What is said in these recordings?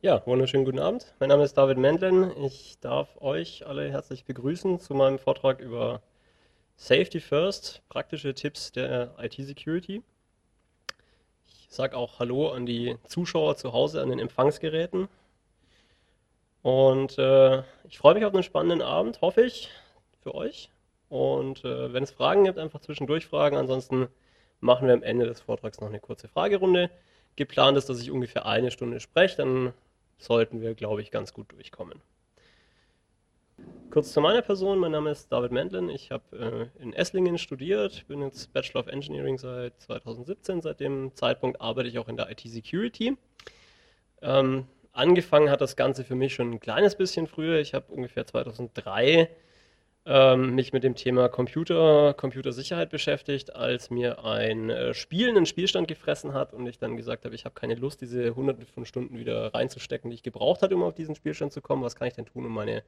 Ja, wunderschönen guten Abend. Mein Name ist David Mendlen. Ich darf euch alle herzlich begrüßen zu meinem Vortrag über Safety First, praktische Tipps der IT-Security. Ich sage auch Hallo an die Zuschauer zu Hause an den Empfangsgeräten. Und äh, ich freue mich auf einen spannenden Abend, hoffe ich, für euch. Und äh, wenn es Fragen gibt, einfach zwischendurch fragen. Ansonsten machen wir am Ende des Vortrags noch eine kurze Fragerunde. Geplant ist, dass ich ungefähr eine Stunde spreche, dann sollten wir, glaube ich, ganz gut durchkommen. Kurz zu meiner Person, mein Name ist David Mendlin, ich habe äh, in Esslingen studiert, bin jetzt Bachelor of Engineering seit 2017, seit dem Zeitpunkt arbeite ich auch in der IT-Security. Ähm, angefangen hat das Ganze für mich schon ein kleines bisschen früher, ich habe ungefähr 2003 ähm, mich mit dem Thema Computer, Computersicherheit beschäftigt, als mir ein äh, Spiel einen Spielstand gefressen hat und ich dann gesagt habe, ich habe keine Lust, diese hunderte von Stunden wieder reinzustecken, die ich gebraucht hatte, um auf diesen Spielstand zu kommen. Was kann ich denn tun, um meine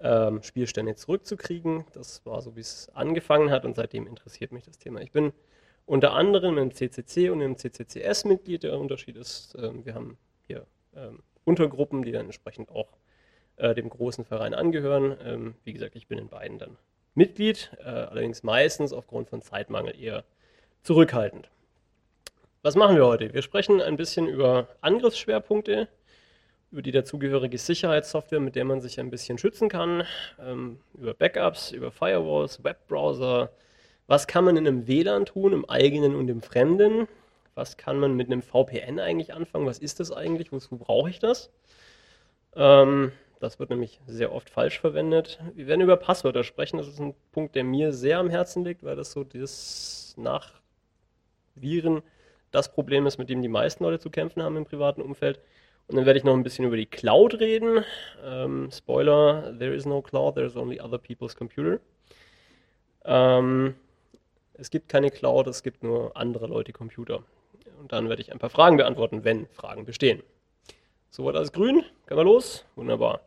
ähm, Spielstände zurückzukriegen? Das war so, wie es angefangen hat und seitdem interessiert mich das Thema. Ich bin unter anderem im CCC und im CCCS Mitglied. Der Unterschied ist, äh, wir haben hier ähm, Untergruppen, die dann entsprechend auch äh, dem großen Verein angehören. Ähm, wie gesagt, ich bin in beiden dann Mitglied, äh, allerdings meistens aufgrund von Zeitmangel eher zurückhaltend. Was machen wir heute? Wir sprechen ein bisschen über Angriffsschwerpunkte, über die dazugehörige Sicherheitssoftware, mit der man sich ein bisschen schützen kann, ähm, über Backups, über Firewalls, Webbrowser. Was kann man in einem WLAN tun, im eigenen und im fremden? Was kann man mit einem VPN eigentlich anfangen? Was ist das eigentlich? Wozu brauche ich das? Ähm, das wird nämlich sehr oft falsch verwendet. Wir werden über Passwörter sprechen. Das ist ein Punkt, der mir sehr am Herzen liegt, weil das so das Nachviren das Problem ist, mit dem die meisten Leute zu kämpfen haben im privaten Umfeld. Und dann werde ich noch ein bisschen über die Cloud reden. Ähm, Spoiler, there is no cloud, there is only other people's computer. Ähm, es gibt keine Cloud, es gibt nur andere Leute Computer. Und dann werde ich ein paar Fragen beantworten, wenn Fragen bestehen. Soweit alles grün? Können wir los? Wunderbar.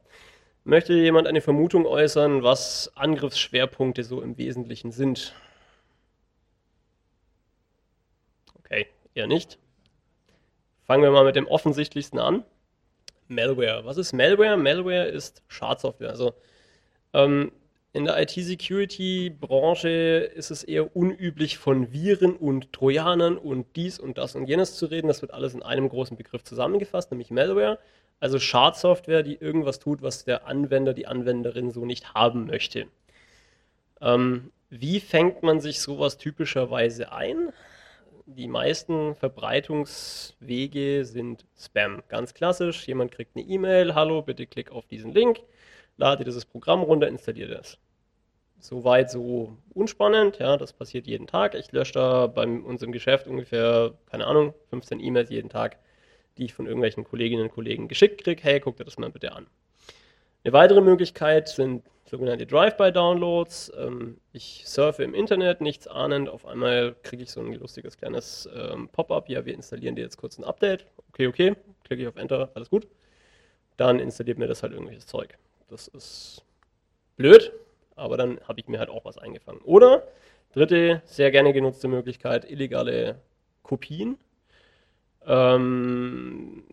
Möchte jemand eine Vermutung äußern, was Angriffsschwerpunkte so im Wesentlichen sind? Okay, eher nicht. Fangen wir mal mit dem offensichtlichsten an. Malware. Was ist Malware? Malware ist Schadsoftware. Also ähm, in der IT-Security-Branche ist es eher unüblich, von Viren und Trojanern und dies und das und jenes zu reden. Das wird alles in einem großen Begriff zusammengefasst, nämlich Malware. Also Schadsoftware, die irgendwas tut, was der Anwender, die Anwenderin so nicht haben möchte. Ähm, wie fängt man sich sowas typischerweise ein? Die meisten Verbreitungswege sind Spam. Ganz klassisch, jemand kriegt eine E-Mail, hallo, bitte klick auf diesen Link, lade dieses Programm runter, installiere das. Soweit so unspannend, ja, das passiert jeden Tag. Ich lösche da bei unserem Geschäft ungefähr, keine Ahnung, 15 E-Mails jeden Tag die ich von irgendwelchen Kolleginnen und Kollegen geschickt kriege. Hey, guck dir das mal bitte an. Eine weitere Möglichkeit sind sogenannte Drive-by-Downloads. Ähm, ich surfe im Internet, nichts ahnend. Auf einmal kriege ich so ein lustiges kleines ähm, Pop-up. Ja, wir installieren dir jetzt kurz ein Update. Okay, okay. Klicke ich auf Enter, alles gut. Dann installiert mir das halt irgendwelches Zeug. Das ist blöd, aber dann habe ich mir halt auch was eingefangen. Oder dritte, sehr gerne genutzte Möglichkeit, illegale Kopien ähm,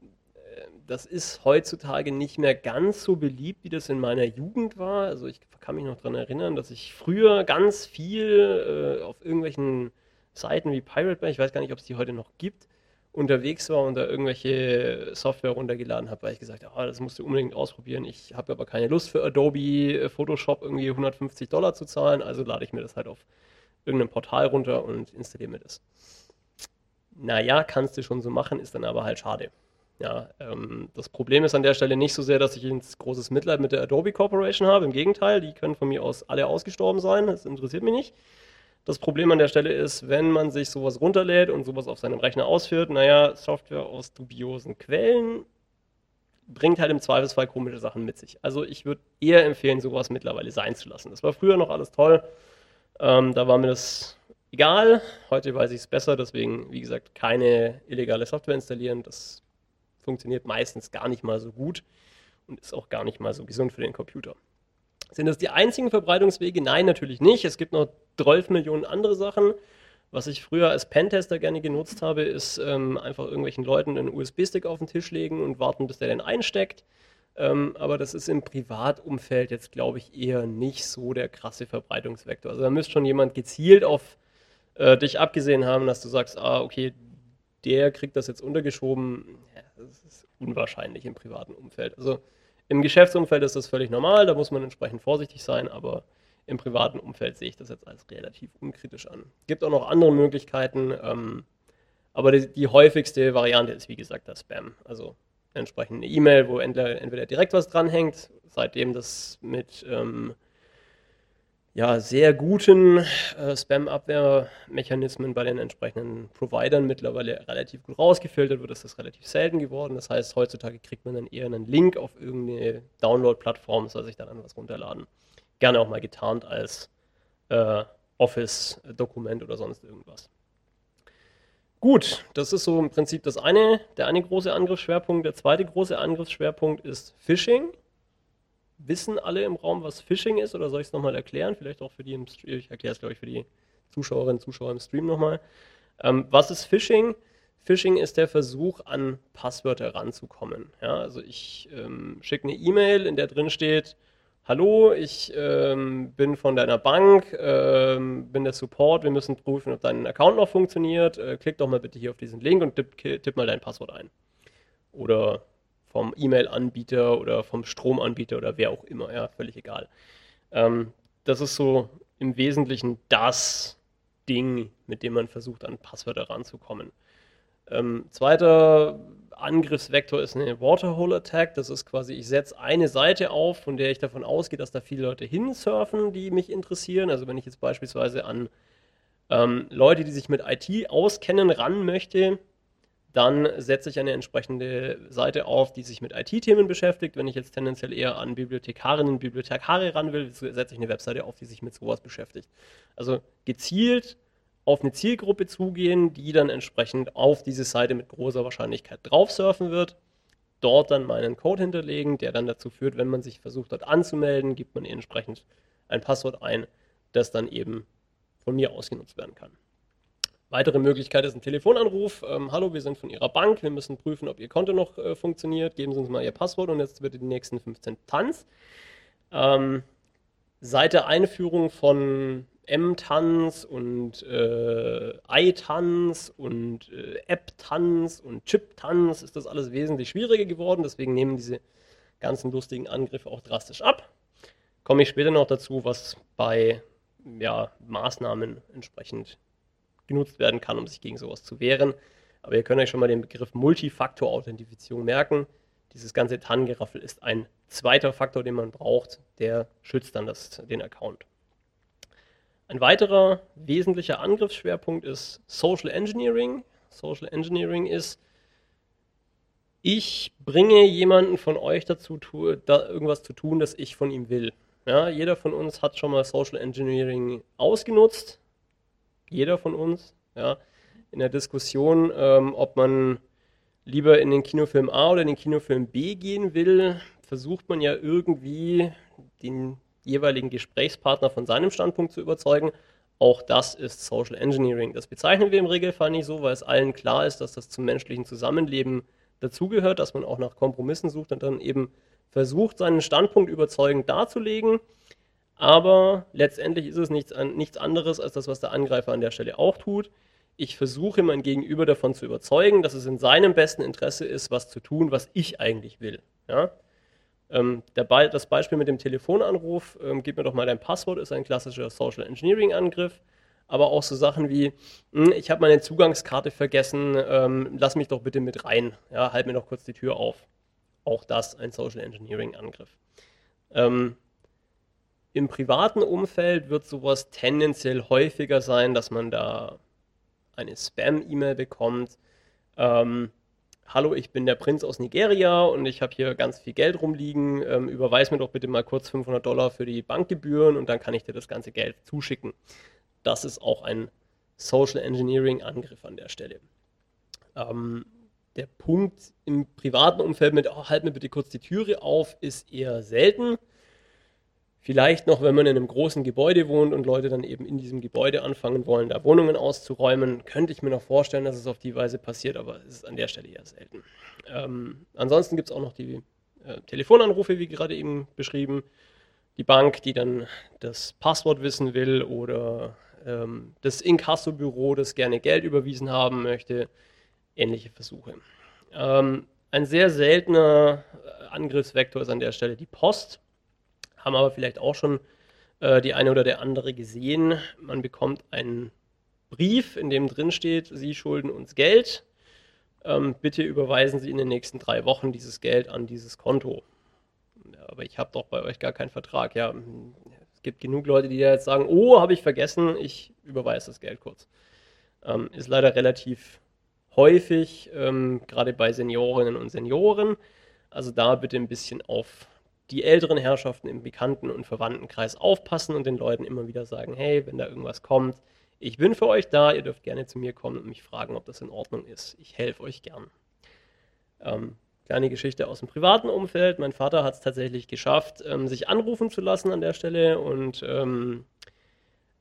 das ist heutzutage nicht mehr ganz so beliebt, wie das in meiner Jugend war. Also ich kann mich noch daran erinnern, dass ich früher ganz viel äh, auf irgendwelchen Seiten wie Pirate Bay, ich weiß gar nicht, ob es die heute noch gibt, unterwegs war und da irgendwelche Software runtergeladen habe, weil ich gesagt habe, oh, das musst du unbedingt ausprobieren. Ich habe aber keine Lust für Adobe äh, Photoshop irgendwie 150 Dollar zu zahlen, also lade ich mir das halt auf irgendeinem Portal runter und installiere mir das naja, kannst du schon so machen, ist dann aber halt schade. Ja, ähm, das Problem ist an der Stelle nicht so sehr, dass ich ein großes Mitleid mit der Adobe Corporation habe. Im Gegenteil, die können von mir aus alle ausgestorben sein. Das interessiert mich nicht. Das Problem an der Stelle ist, wenn man sich sowas runterlädt und sowas auf seinem Rechner ausführt, naja, Software aus dubiosen Quellen bringt halt im Zweifelsfall komische Sachen mit sich. Also ich würde eher empfehlen, sowas mittlerweile sein zu lassen. Das war früher noch alles toll. Ähm, da war mir das egal. Heute weiß ich es besser, deswegen, wie gesagt, keine illegale Software installieren. Das funktioniert meistens gar nicht mal so gut und ist auch gar nicht mal so gesund für den Computer. Sind das die einzigen Verbreitungswege? Nein, natürlich nicht. Es gibt noch 12 Millionen andere Sachen. Was ich früher als Pentester gerne genutzt habe, ist ähm, einfach irgendwelchen Leuten einen USB-Stick auf den Tisch legen und warten, bis der den einsteckt. Ähm, aber das ist im Privatumfeld jetzt, glaube ich, eher nicht so der krasse Verbreitungsvektor. Also da müsste schon jemand gezielt auf äh, dich abgesehen haben, dass du sagst, ah, okay, der kriegt das jetzt untergeschoben. Ja, das ist unwahrscheinlich im privaten Umfeld. Also im Geschäftsumfeld ist das völlig normal, da muss man entsprechend vorsichtig sein, aber im privaten Umfeld sehe ich das jetzt als relativ unkritisch an. Es gibt auch noch andere Möglichkeiten, ähm, aber die, die, häufigste Variante ist wie gesagt das Spam. Also entsprechend eine E-Mail, wo entweder, entweder, direkt was dranhängt, seitdem das mit ähm, ja, sehr guten äh, Spam-Abwehrmechanismen bei den entsprechenden Providern mittlerweile relativ gut rausgefiltert wird, ist das relativ selten geworden. Das heißt, heutzutage kriegt man dann eher einen Link auf irgendeine Download-Plattform, soll sich dann was runterladen gerne auch mal getarnt als äh, Office-Dokument oder sonst irgendwas. Gut, das ist so im Prinzip das eine, der eine große Angriffsschwerpunkt. Der zweite große Angriffsschwerpunkt ist Phishing. Wissen alle im Raum, was Phishing ist, oder soll ich es nochmal erklären? Vielleicht auch für die im Stream, ich erkläre es, glaube ich, für die Zuschauerinnen und Zuschauer im Stream nochmal. Ähm, was ist Phishing? Phishing ist der Versuch, an Passwörter ranzukommen. Ja, also ich ähm, schicke eine E-Mail, in der drin steht, Hallo, ich ähm, bin von deiner Bank, ähm, bin der Support, wir müssen prüfen, ob dein Account noch funktioniert. Äh, klick doch mal bitte hier auf diesen Link und tipp, tipp mal dein Passwort ein. Oder vom E-Mail-Anbieter oder vom Stromanbieter oder wer auch immer, ja, völlig egal. Ähm, das ist so im Wesentlichen das Ding, mit dem man versucht, an Passwörter ranzukommen. Ähm, zweiter Angriffsvektor ist eine Waterhole Attack. Das ist quasi, ich setze eine Seite auf, von der ich davon ausgehe, dass da viele Leute hinsurfen, die mich interessieren. Also wenn ich jetzt beispielsweise an ähm, Leute, die sich mit IT auskennen, ran möchte, dann setze ich eine entsprechende Seite auf, die sich mit IT-Themen beschäftigt. Wenn ich jetzt tendenziell eher an Bibliothekarinnen und Bibliothekare ran will, setze ich eine Webseite auf, die sich mit sowas beschäftigt. Also gezielt auf eine Zielgruppe zugehen, die dann entsprechend auf diese Seite mit großer Wahrscheinlichkeit drauf surfen wird, dort dann meinen Code hinterlegen, der dann dazu führt, wenn man sich versucht dort anzumelden, gibt man entsprechend ein Passwort ein, das dann eben von mir ausgenutzt werden kann. Weitere Möglichkeit ist ein Telefonanruf. Ähm, Hallo, wir sind von Ihrer Bank. Wir müssen prüfen, ob Ihr Konto noch äh, funktioniert. Geben Sie uns mal Ihr Passwort und jetzt wird die nächsten 15 Tanz. Ähm, seit der Einführung von M-Tanz und äh, I-Tanz und äh, App-Tanz und Chip-Tanz ist das alles wesentlich schwieriger geworden. Deswegen nehmen diese ganzen lustigen Angriffe auch drastisch ab. Komme ich später noch dazu, was bei ja, Maßnahmen entsprechend genutzt werden kann, um sich gegen sowas zu wehren. Aber ihr könnt euch schon mal den Begriff Multifaktor-Authentifizierung merken. Dieses ganze TAN-Geraffel ist ein zweiter Faktor, den man braucht, der schützt dann das, den Account. Ein weiterer wesentlicher Angriffsschwerpunkt ist Social Engineering. Social Engineering ist, ich bringe jemanden von euch dazu, da irgendwas zu tun, das ich von ihm will. Ja, jeder von uns hat schon mal Social Engineering ausgenutzt. Jeder von uns. Ja, in der Diskussion, ähm, ob man lieber in den Kinofilm A oder in den Kinofilm B gehen will, versucht man ja irgendwie den jeweiligen Gesprächspartner von seinem Standpunkt zu überzeugen. Auch das ist Social Engineering. Das bezeichnen wir im Regelfall nicht so, weil es allen klar ist, dass das zum menschlichen Zusammenleben dazugehört, dass man auch nach Kompromissen sucht und dann eben versucht, seinen Standpunkt überzeugend darzulegen. Aber letztendlich ist es nichts, nichts anderes als das, was der Angreifer an der Stelle auch tut. Ich versuche mein Gegenüber davon zu überzeugen, dass es in seinem besten Interesse ist, was zu tun, was ich eigentlich will. Ja? Ähm, Be das Beispiel mit dem Telefonanruf, ähm, gib mir doch mal dein Passwort, ist ein klassischer Social Engineering Angriff. Aber auch so Sachen wie, hm, ich habe meine Zugangskarte vergessen, ähm, lass mich doch bitte mit rein. Ja, halt mir doch kurz die Tür auf. Auch das ein Social Engineering Angriff. Ähm, Im privaten Umfeld wird sowas tendenziell häufiger sein, dass man da eine Spam-E-Mail bekommt. Ähm, hallo, ich bin der Prinz aus Nigeria und ich habe hier ganz viel Geld rumliegen, ähm, überweis mir doch bitte mal kurz 500 Dollar für die Bankgebühren und dann kann ich dir das ganze Geld zuschicken. Das ist auch ein Social Engineering Angriff an der Stelle. Ähm, der Punkt im privaten Umfeld mit, oh, halt mir bitte kurz die Türe auf, ist eher selten. Vielleicht noch, wenn man in einem großen Gebäude wohnt und Leute dann eben in diesem Gebäude anfangen wollen, da Wohnungen auszuräumen, könnte ich mir noch vorstellen, dass es auf die Weise passiert, aber es ist an der Stelle eher selten. Ähm, ansonsten gibt es auch noch die äh, Telefonanrufe, wie gerade eben beschrieben. Die Bank, die dann das Passwort wissen will oder ähm, das Inkassobüro, das gerne Geld überwiesen haben möchte. Ähnliche Versuche. Ähm, ein sehr seltener äh, Angriffsvektor ist an der Stelle die Post haben aber vielleicht auch schon äh, die eine oder der andere gesehen. Man bekommt einen Brief, in dem drin steht, Sie schulden uns Geld. Ähm, bitte überweisen Sie in den nächsten drei Wochen dieses Geld an dieses Konto. Ja, aber ich habe doch bei euch gar keinen Vertrag. Ja, es gibt genug Leute, die jetzt sagen, oh, habe ich vergessen, ich überweise das Geld kurz. Ähm, ist leider relativ häufig, ähm, gerade bei Seniorinnen und Senioren. Also da bitte ein bisschen auf die älteren Herrschaften im Bekannten- und Verwandtenkreis aufpassen und den Leuten immer wieder sagen, hey, wenn da irgendwas kommt, ich bin für euch da, ihr dürft gerne zu mir kommen und mich fragen, ob das in Ordnung ist. Ich helfe euch gern. Ähm, kleine Geschichte aus dem privaten Umfeld. Mein Vater hat es tatsächlich geschafft, ähm, sich anrufen zu lassen an der Stelle und ähm,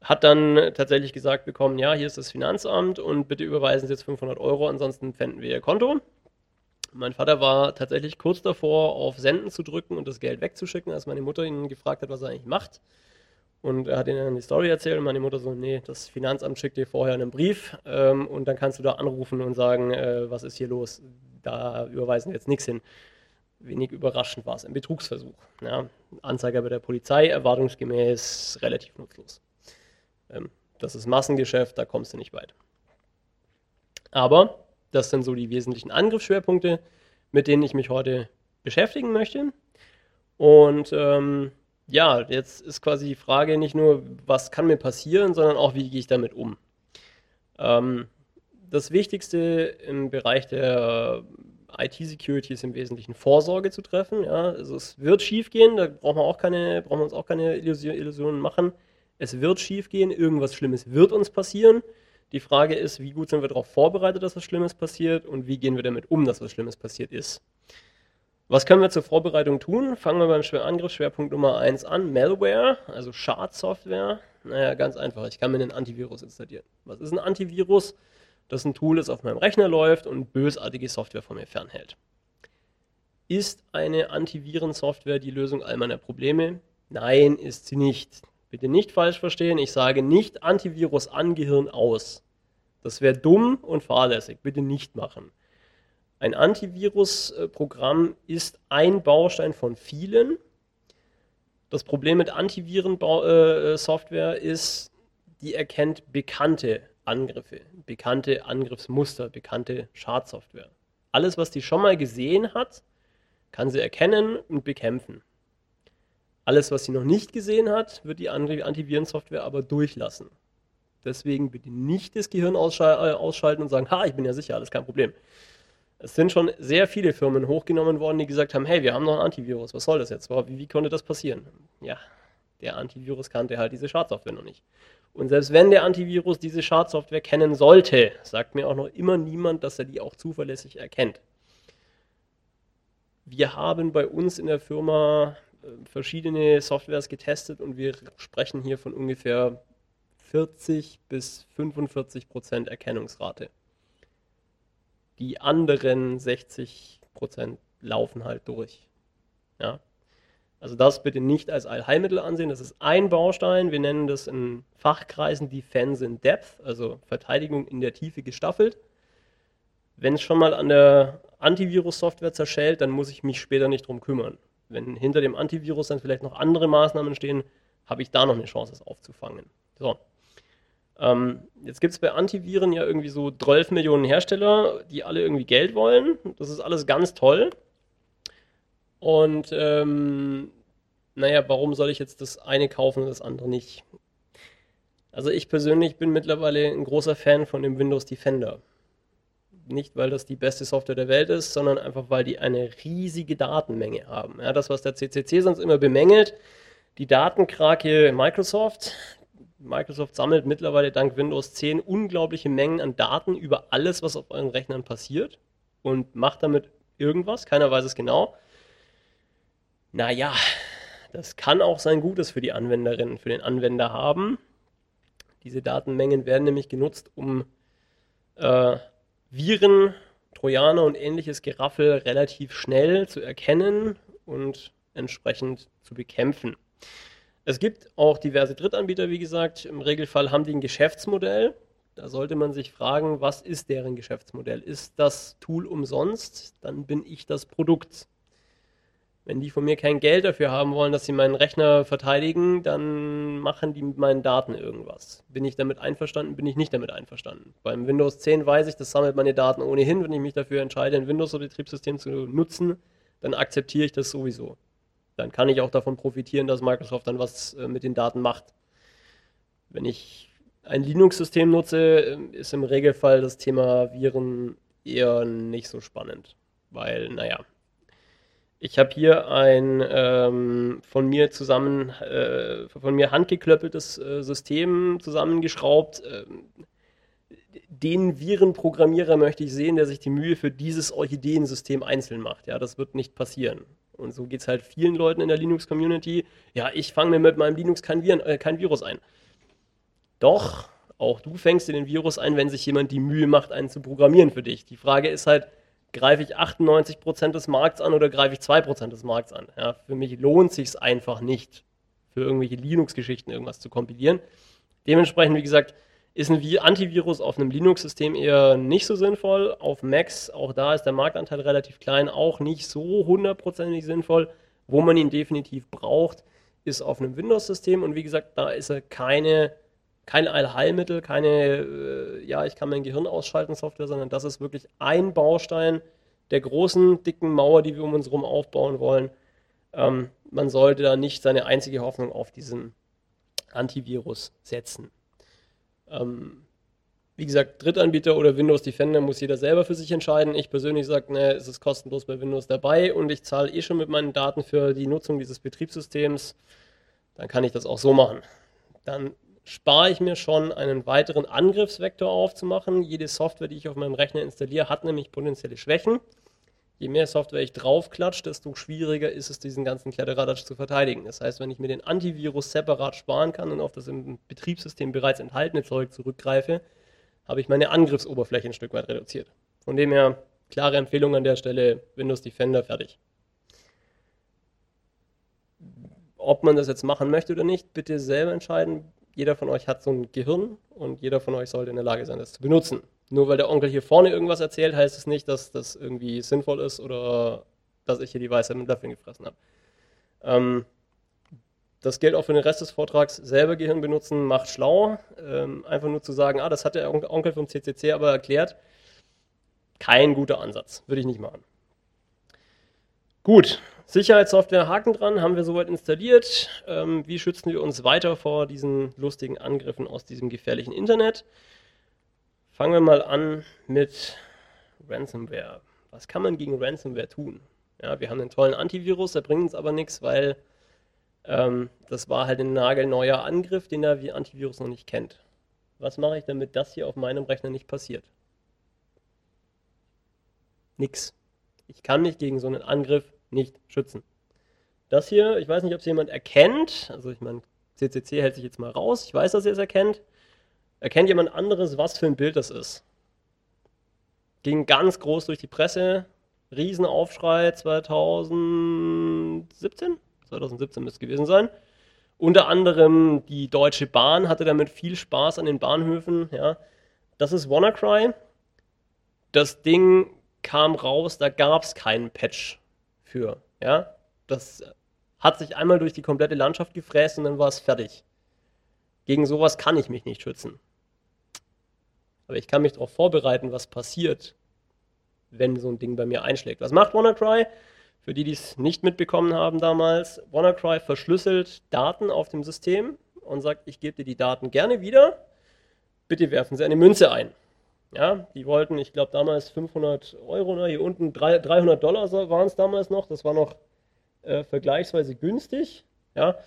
hat dann tatsächlich gesagt bekommen, ja, hier ist das Finanzamt und bitte überweisen Sie jetzt 500 Euro, ansonsten pfänden wir Ihr Konto. Mein Vater war tatsächlich kurz davor, auf Senden zu drücken und das Geld wegzuschicken, als meine Mutter ihn gefragt hat, was er eigentlich macht. Und er hat ihnen dann die Story erzählt und meine Mutter so, nee, das Finanzamt schickt dir vorher einen Brief ähm, und dann kannst du da anrufen und sagen, äh, was ist hier los? Da überweisen wir jetzt nichts hin. Wenig überraschend war es, ein Betrugsversuch. Ja. Anzeige bei der Polizei, erwartungsgemäß relativ nutzlos. Ähm, das ist Massengeschäft, da kommst du nicht weit. Aber das sind so die wesentlichen Angriffsschwerpunkte, mit denen ich mich heute beschäftigen möchte. Und ähm, ja, jetzt ist quasi die Frage nicht nur, was kann mir passieren, sondern auch, wie gehe ich damit um. Ähm, das Wichtigste im Bereich der IT-Security ist im Wesentlichen Vorsorge zu treffen. Ja. Also es wird schief gehen, da brauchen wir, auch keine, brauchen wir uns auch keine Illusionen machen. Es wird schief gehen, irgendwas Schlimmes wird uns passieren. Die Frage ist, wie gut sind wir darauf vorbereitet, dass was Schlimmes passiert und wie gehen wir damit um, dass was Schlimmes passiert ist. Was können wir zur Vorbereitung tun? Fangen wir beim Angriffsschwerpunkt Nummer 1 an. Malware, also Schadsoftware. Naja, ganz einfach. Ich kann mir einen Antivirus installieren. Was ist ein Antivirus? Das ist ein Tool, das auf meinem Rechner läuft und bösartige Software von mir fernhält. Ist eine Antivirensoftware die Lösung all meiner Probleme? Nein, ist sie nicht. Bitte nicht falsch verstehen, ich sage nicht Antivirus an Gehirn aus. Das wäre dumm und fahrlässig. Bitte nicht machen. Ein Antivirus-Programm ist ein Baustein von vielen. Das Problem mit Antiviren-Software ist, die erkennt bekannte Angriffe, bekannte Angriffsmuster, bekannte Schadsoftware. Alles, was die schon mal gesehen hat, kann sie erkennen und bekämpfen. Alles, was sie noch nicht gesehen hat, wird die Antivirensoftware aber durchlassen. Deswegen bitte nicht das Gehirn äh, ausschalten und sagen, ha, ich bin ja sicher, alles kein Problem. Es sind schon sehr viele Firmen hochgenommen worden, die gesagt haben, hey, wir haben noch ein Antivirus, was soll das jetzt? Wie, wie konnte das passieren? Ja, der Antivirus kannte halt diese Schadsoftware noch nicht. Und selbst wenn der Antivirus diese Schadsoftware kennen sollte, sagt mir auch noch immer niemand, dass er die auch zuverlässig erkennt. Wir haben bei uns in der Firma verschiedene Softwares getestet und wir sprechen hier von ungefähr 40 bis 45 Prozent Erkennungsrate. Die anderen 60 Prozent laufen halt durch. Ja? Also das bitte nicht als Allheilmittel ansehen. Das ist ein Baustein. Wir nennen das in Fachkreisen Defense in Depth, also Verteidigung in der Tiefe gestaffelt. Wenn es schon mal an der Antivirus-Software zerschellt, dann muss ich mich später nicht drum kümmern wenn hinter dem Antivirus dann vielleicht noch andere Maßnahmen stehen, habe ich da noch eine Chance, es aufzufangen. So. Ähm, jetzt gibt es bei Antiviren ja irgendwie so 12 Millionen Hersteller, die alle irgendwie Geld wollen. Das ist alles ganz toll. Und ähm, naja, warum soll ich jetzt das eine kaufen und das andere nicht? Also ich persönlich bin mittlerweile ein großer Fan von dem Windows Defender nicht, weil das die beste Software der Welt ist, sondern einfach, weil die eine riesige Datenmenge haben. Ja, das, was der CCC sonst immer bemängelt, die Datenkrake Microsoft. Microsoft sammelt mittlerweile dank Windows 10 unglaubliche Mengen an Daten über alles, was auf euren Rechnern passiert und macht damit irgendwas. Keiner weiß es genau. Naja, das kann auch sein Gutes für die Anwenderinnen, für den Anwender haben. Diese Datenmengen werden nämlich genutzt, um äh, Viren, Trojaner und ähnliches Geraffel relativ schnell zu erkennen und entsprechend zu bekämpfen. Es gibt auch diverse Drittanbieter, wie gesagt. Im Regelfall haben die ein Geschäftsmodell. Da sollte man sich fragen, was ist deren Geschäftsmodell? Ist das Tool umsonst? Dann bin ich das Produkt. Wenn die von mir kein Geld dafür haben wollen, dass sie meinen Rechner verteidigen, dann machen die mit meinen Daten irgendwas. Bin ich damit einverstanden, bin ich nicht damit einverstanden. Beim Windows 10 weiß ich, das sammelt meine Daten ohnehin. Wenn ich mich dafür entscheide, ein Windows-Betriebssystem zu nutzen, dann akzeptiere ich das sowieso. Dann kann ich auch davon profitieren, dass Microsoft dann was äh, mit den Daten macht. Wenn ich ein Linux-System nutze, äh, ist im Regelfall das Thema Viren eher nicht so spannend. Weil, naja, ich habe hier ein ähm, von mir zusammen, äh, von mir handgeklöppeltes äh, System zusammengeschraubt. Ähm, den Virenprogrammierer möchte ich sehen, der sich die Mühe für dieses Orchideensystem einzeln macht. Ja, das wird nicht passieren. Und so geht es halt vielen Leuten in der Linux-Community. Ja, ich fange mir mit meinem Linux kein, Viren, äh, kein Virus ein. Doch, auch du fängst dir den Virus ein, wenn sich jemand die Mühe macht, einen zu programmieren für dich. Die Frage ist halt, greife ich 98% des Markts an oder greife ich 2% des Markts an? Ja, für mich lohnt sich einfach nicht, für irgendwelche Linux-Geschichten irgendwas zu kompilieren. Dementsprechend, wie gesagt, ist ein Antivirus auf einem Linux-System eher nicht so sinnvoll. Auf Macs, auch da ist der Marktanteil relativ klein, auch nicht so hundertprozentig sinnvoll. Wo man ihn definitiv braucht, ist auf einem Windows-System. Und wie gesagt, da ist er keine kein Allheilmittel, keine, äh, ja, ich kann mein Gehirn ausschalten Software, sondern das ist wirklich ein Baustein der großen, dicken Mauer, die wir um uns herum aufbauen wollen. Ähm, man sollte da nicht seine einzige Hoffnung auf diesen Antivirus setzen. Ähm, wie gesagt, Drittanbieter oder Windows Defender muss jeder selber für sich entscheiden. Ich persönlich sage, ne, es ist kostenlos bei Windows dabei und ich zahle eh schon mit meinen Daten für die Nutzung dieses Betriebssystems. Dann kann ich das auch so machen. Dann spare ich mir schon einen weiteren Angriffsvektor aufzumachen. Jede Software, die ich auf meinem Rechner installiere, hat nämlich potenzielle Schwächen. Je mehr Software ich draufklatsche, desto schwieriger ist es, diesen ganzen Kladderadatsch zu verteidigen. Das heißt, wenn ich mir den Antivirus separat sparen kann und auf das im Betriebssystem bereits enthaltene Zeug zurückgreife, habe ich meine Angriffsoberfläche ein Stück weit reduziert. Von dem her, klare Empfehlung an der Stelle, Windows Defender fertig. Ob man das jetzt machen möchte oder nicht, bitte selber entscheiden jeder von euch hat so ein Gehirn und jeder von euch sollte in der Lage sein, das zu benutzen. Nur weil der Onkel hier vorne irgendwas erzählt, heißt es nicht, dass das irgendwie sinnvoll ist oder dass ich hier die Weisheit mit Löffeln gefressen habe. Ähm, das gilt auch für den Rest des Vortrags. Selber Gehirn benutzen macht schlau. Ähm, einfach nur zu sagen, ah, das hat der Onkel vom CCC aber erklärt. Kein guter Ansatz. Würde ich nicht machen. Gut, Sicherheitssoftware Haken dran, haben wir soweit installiert. Ähm, wie schützen wir uns weiter vor diesen lustigen Angriffen aus diesem gefährlichen Internet? Fangen wir mal an mit Ransomware. Was kann man gegen Ransomware tun? Ja, wir haben einen tollen Antivirus, der bringt uns aber nichts, weil ähm, das war halt ein nagelneuer Angriff, den der Antivirus noch nicht kennt. Was mache ich, damit das hier auf meinem Rechner nicht passiert? Nix. Ich kann mich gegen so einen Angriff nicht schützen. Das hier, ich weiß nicht, ob es jemand erkennt. Also ich meine, CCC hält sich jetzt mal raus. Ich weiß, dass ihr es erkennt. Erkennt jemand anderes, was für ein Bild das ist? Ging ganz groß durch die Presse. Riesenaufschrei 2017? 2017 müsste es gewesen sein. Unter anderem die Deutsche Bahn hatte damit viel Spaß an den Bahnhöfen. Ja. Das ist WannaCry. Das Ding kam raus, da gab es keinen Patch für. Ja, das hat sich einmal durch die komplette Landschaft gefräst und dann war es fertig. Gegen sowas kann ich mich nicht schützen. Aber ich kann mich darauf vorbereiten, was passiert, wenn so ein Ding bei mir einschlägt. Was macht WannaCry? Für die, die es nicht mitbekommen haben damals, WannaCry verschlüsselt Daten auf dem System und sagt, ich gebe dir die Daten gerne wieder, bitte werfen Sie eine Münze ein. Ja, die wollten, ich glaube damals 500 Euro, ne? hier unten 300 Dollar waren es damals noch, das war noch äh, vergleichsweise günstig. Ja,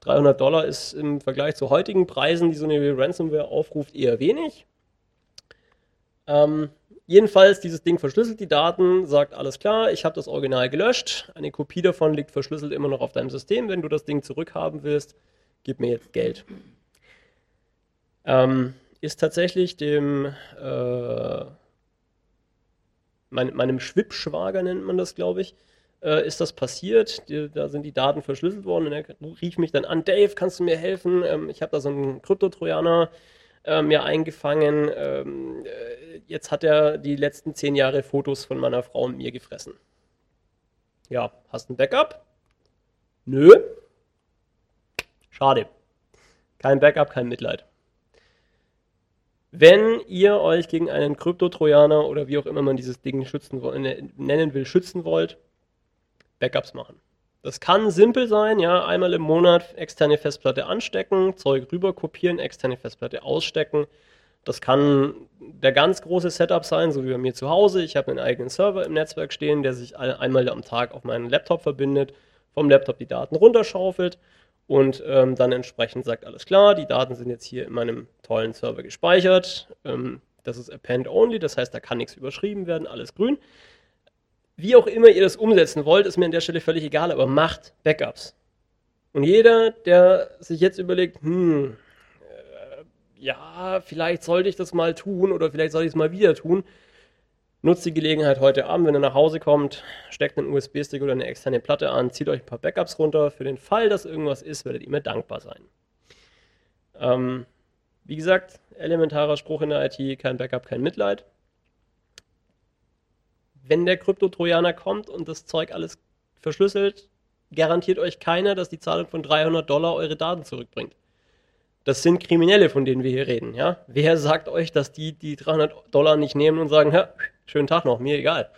300 Dollar ist im Vergleich zu heutigen Preisen, die so eine Ransomware aufruft, eher wenig. Ähm, jedenfalls, dieses Ding verschlüsselt die Daten, sagt alles klar, ich habe das Original gelöscht, eine Kopie davon liegt verschlüsselt immer noch auf deinem System. Wenn du das Ding zurückhaben willst, gib mir jetzt Geld. Ähm, ist tatsächlich dem äh, mein, meinem Schwippschwager nennt man das, glaube ich, äh, ist das passiert. Die, da sind die Daten verschlüsselt worden und er rief mich dann an, Dave, kannst du mir helfen? Ähm, ich habe da so einen Kryptotrojaner äh, mir eingefangen. Ähm, äh, jetzt hat er die letzten zehn Jahre Fotos von meiner Frau und mir gefressen. Ja, hast ein Backup? Nö. Schade. Kein Backup, kein Mitleid. Wenn ihr euch gegen einen Krypto-Trojaner oder wie auch immer man dieses Ding schützen, nennen will, schützen wollt, Backups machen. Das kann simpel sein, ja, einmal im Monat externe Festplatte anstecken, Zeug rüber kopieren, externe Festplatte ausstecken. Das kann der ganz große Setup sein, so wie bei mir zu Hause. Ich habe einen eigenen Server im Netzwerk stehen, der sich einmal am Tag auf meinen Laptop verbindet, vom Laptop die Daten runterschaufelt und ähm, dann entsprechend sagt, alles klar, die Daten sind jetzt hier in meinem tollen Server gespeichert. Ähm, das ist Append-Only, das heißt, da kann nichts überschrieben werden, alles grün. Wie auch immer ihr das umsetzen wollt, ist mir an der Stelle völlig egal, aber macht Backups. Und jeder, der sich jetzt überlegt, hm, äh, ja, vielleicht sollte ich das mal tun oder vielleicht sollte ich es mal wieder tun, Nutzt die Gelegenheit heute Abend, wenn ihr nach Hause kommt, steckt einen USB-Stick oder eine externe Platte an, zieht euch ein paar Backups runter. Für den Fall, dass irgendwas ist, werdet ihr mir dankbar sein. Ähm, wie gesagt, elementarer Spruch in der IT, kein Backup, kein Mitleid. Wenn der Krypto-Trojaner kommt und das Zeug alles verschlüsselt, garantiert euch keiner, dass die Zahlung von 300 Dollar eure Daten zurückbringt. Das sind Kriminelle, von denen wir hier reden. Ja? Wer sagt euch, dass die die 300 Dollar nicht nehmen und sagen, schönen Tag noch, mir egal.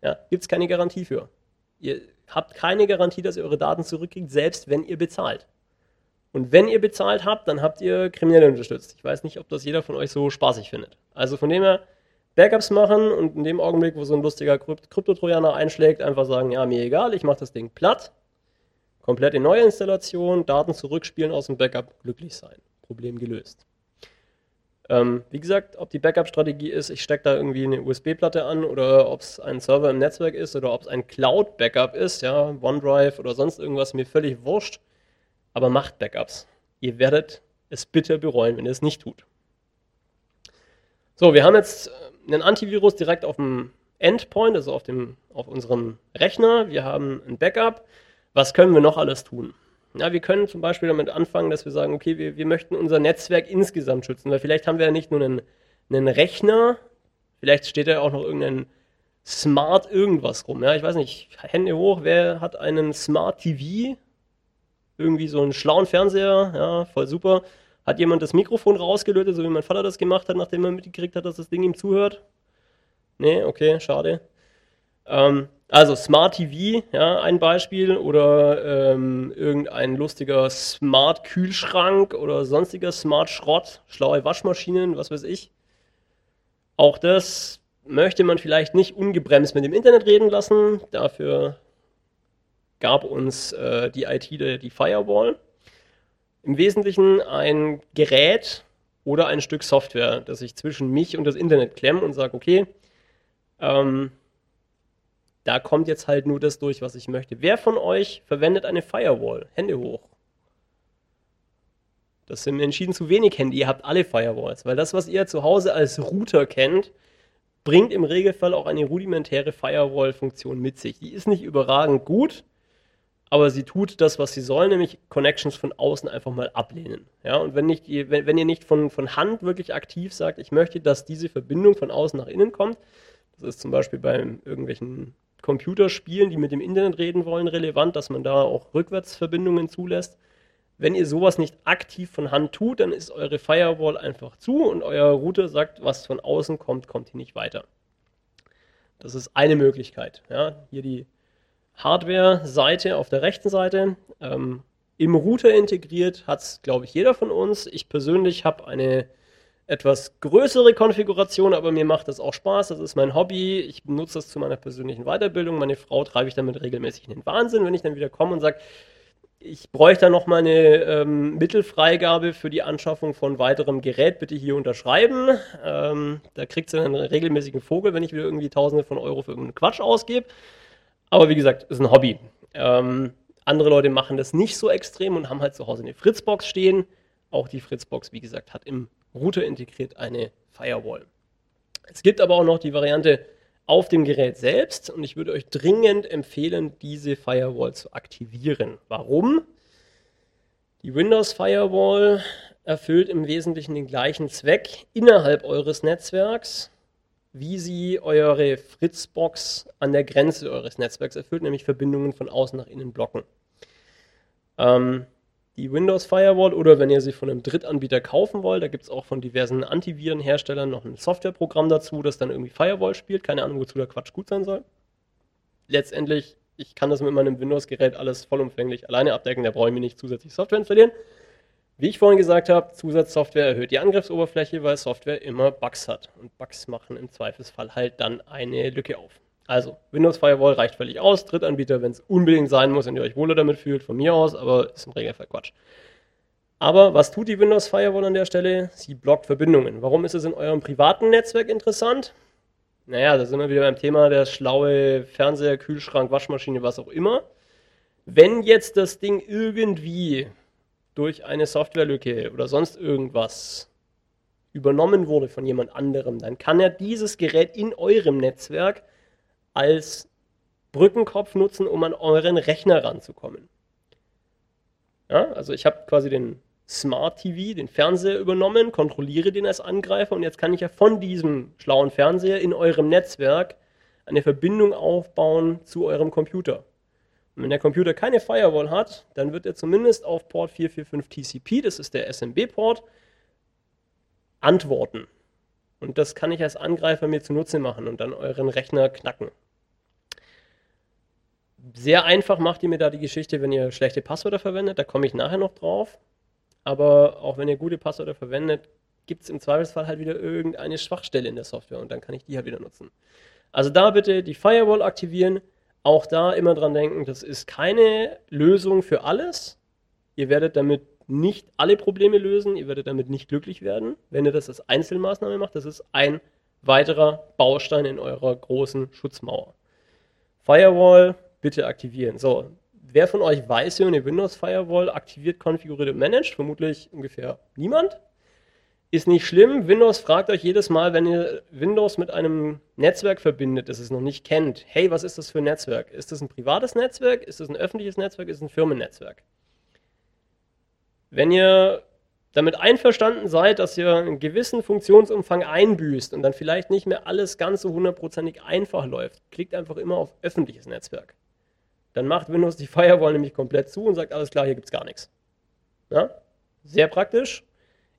Ja, Gibt es keine Garantie für. Ihr habt keine Garantie, dass ihr eure Daten zurückkriegt, selbst wenn ihr bezahlt. Und wenn ihr bezahlt habt, dann habt ihr Kriminelle unterstützt. Ich weiß nicht, ob das jeder von euch so spaßig findet. Also von dem her, Backups machen und in dem Augenblick, wo so ein lustiger Kryptotrojaner einschlägt, einfach sagen, ja, mir egal, ich mache das Ding platt, komplett in Neuinstallation, Daten zurückspielen aus dem Backup, glücklich sein. Problem gelöst. Ähm, wie gesagt, ob die Backup-Strategie ist, ich stecke da irgendwie eine USB-Platte an oder ob es ein Server im Netzwerk ist oder ob es ein Cloud-Backup ist, ja, OneDrive oder sonst irgendwas, mir völlig wurscht. Aber macht Backups. Ihr werdet es bitter bereuen, wenn ihr es nicht tut. So, wir haben jetzt äh, einen Antivirus direkt auf dem Endpoint, also auf, dem, auf unserem Rechner. Wir haben ein Backup. Was können wir noch alles tun? Ja, wir können zum Beispiel damit anfangen, dass wir sagen, okay, wir, wir möchten unser Netzwerk insgesamt schützen, weil vielleicht haben wir ja nicht nur einen, einen Rechner, vielleicht steht da auch noch irgendein Smart irgendwas rum. Ja, ich weiß nicht, Hände hoch, wer hat einen Smart TV? Irgendwie so einen schlauen Fernseher, ja, voll super. Hat jemand das Mikrofon rausgelötet, so wie mein Vater das gemacht hat, nachdem er mitgekriegt hat, dass das Ding ihm zuhört? Nee, okay, schade. Ähm, also Smart TV, ja, ein Beispiel, oder ähm, irgendein lustiger Smart Kühlschrank oder sonstiger Smart Schrott, schlaue Waschmaschinen, was weiß ich. Auch das möchte man vielleicht nicht ungebremst mit dem Internet reden lassen. Dafür gab uns äh, die IT die Firewall. Im Wesentlichen ein Gerät oder ein Stück Software, das ich zwischen mich und das Internet klemme und sage, okay, ähm, da kommt jetzt halt nur das durch, was ich möchte. Wer von euch verwendet eine Firewall? Hände hoch. Das sind entschieden zu wenig Hände. Ihr habt alle Firewalls, weil das, was ihr zu Hause als Router kennt, bringt im Regelfall auch eine rudimentäre Firewall-Funktion mit sich. Die ist nicht überragend gut, aber sie tut das, was sie soll, nämlich Connections von außen einfach mal ablehnen. Ja, und wenn, nicht, wenn, wenn ihr nicht von, von Hand wirklich aktiv sagt, ich möchte, dass diese Verbindung von außen nach innen kommt, das ist zum Beispiel bei irgendwelchen Computerspielen, die mit dem Internet reden wollen, relevant, dass man da auch Rückwärtsverbindungen zulässt. Wenn ihr sowas nicht aktiv von Hand tut, dann ist eure Firewall einfach zu und euer Router sagt, was von außen kommt, kommt hier nicht weiter. Das ist eine Möglichkeit. Ja. Hier die Hardware-Seite auf der rechten Seite. Ähm, Im Router integriert hat es, glaube ich, jeder von uns. Ich persönlich habe eine etwas größere Konfiguration, aber mir macht das auch Spaß. Das ist mein Hobby. Ich benutze das zu meiner persönlichen Weiterbildung. Meine Frau treibe ich damit regelmäßig in den Wahnsinn, wenn ich dann wieder komme und sage, ich bräuchte da nochmal eine ähm, Mittelfreigabe für die Anschaffung von weiterem Gerät. Bitte hier unterschreiben. Ähm, da kriegt ihr einen regelmäßigen Vogel, wenn ich wieder irgendwie Tausende von Euro für irgendeinen Quatsch ausgebe. Aber wie gesagt, ist ein Hobby. Ähm, andere Leute machen das nicht so extrem und haben halt zu Hause eine Fritzbox stehen. Auch die Fritzbox, wie gesagt, hat im Router integriert eine Firewall. Es gibt aber auch noch die Variante auf dem Gerät selbst und ich würde euch dringend empfehlen, diese Firewall zu aktivieren. Warum? Die Windows Firewall erfüllt im Wesentlichen den gleichen Zweck innerhalb eures Netzwerks, wie sie eure Fritzbox an der Grenze eures Netzwerks erfüllt, nämlich Verbindungen von außen nach innen blocken. Ähm, die Windows Firewall oder wenn ihr sie von einem Drittanbieter kaufen wollt, da gibt es auch von diversen Antivirenherstellern noch ein Softwareprogramm dazu, das dann irgendwie Firewall spielt. Keine Ahnung, wozu der Quatsch gut sein soll. Letztendlich, ich kann das mit meinem Windows-Gerät alles vollumfänglich alleine abdecken, da brauche ich mir nicht zusätzlich Software installieren. Wie ich vorhin gesagt habe, Zusatzsoftware erhöht die Angriffsoberfläche, weil Software immer Bugs hat. Und Bugs machen im Zweifelsfall halt dann eine Lücke auf. Also, Windows Firewall reicht völlig aus. Drittanbieter, wenn es unbedingt sein muss und ihr euch wohler damit fühlt, von mir aus, aber ist im Regelfall Quatsch. Aber was tut die Windows Firewall an der Stelle? Sie blockt Verbindungen. Warum ist es in eurem privaten Netzwerk interessant? Naja, da sind wir wieder beim Thema der schlaue Fernseher, Kühlschrank, Waschmaschine, was auch immer. Wenn jetzt das Ding irgendwie durch eine Softwarelücke oder sonst irgendwas übernommen wurde von jemand anderem, dann kann er dieses Gerät in eurem Netzwerk als Brückenkopf nutzen, um an euren Rechner ranzukommen. Ja, also ich habe quasi den Smart TV, den Fernseher übernommen, kontrolliere den als Angreifer und jetzt kann ich ja von diesem schlauen Fernseher in eurem Netzwerk eine Verbindung aufbauen zu eurem Computer. Und wenn der Computer keine Firewall hat, dann wird er zumindest auf Port 445 TCP, das ist der SMB-Port, antworten. Und das kann ich als Angreifer mir zunutze machen und dann euren Rechner knacken. Sehr einfach macht ihr mir da die Geschichte, wenn ihr schlechte Passwörter verwendet, da komme ich nachher noch drauf. Aber auch wenn ihr gute Passwörter verwendet, gibt es im Zweifelsfall halt wieder irgendeine Schwachstelle in der Software und dann kann ich die halt wieder nutzen. Also da bitte die Firewall aktivieren. Auch da immer dran denken, das ist keine Lösung für alles. Ihr werdet damit nicht alle Probleme lösen, ihr werdet damit nicht glücklich werden, wenn ihr das als Einzelmaßnahme macht. Das ist ein weiterer Baustein in eurer großen Schutzmauer. Firewall bitte aktivieren. So, wer von euch weiß, wie man eine Windows Firewall aktiviert, konfiguriert und managt? Vermutlich ungefähr niemand. Ist nicht schlimm. Windows fragt euch jedes Mal, wenn ihr Windows mit einem Netzwerk verbindet, das es noch nicht kennt. Hey, was ist das für ein Netzwerk? Ist das ein privates Netzwerk? Ist das ein öffentliches Netzwerk? Ist es ein Firmennetzwerk? Wenn ihr damit einverstanden seid, dass ihr einen gewissen Funktionsumfang einbüßt und dann vielleicht nicht mehr alles ganz so hundertprozentig einfach läuft, klickt einfach immer auf öffentliches Netzwerk. Dann macht Windows die Firewall nämlich komplett zu und sagt, alles klar, hier gibt es gar nichts. Ja? Sehr praktisch.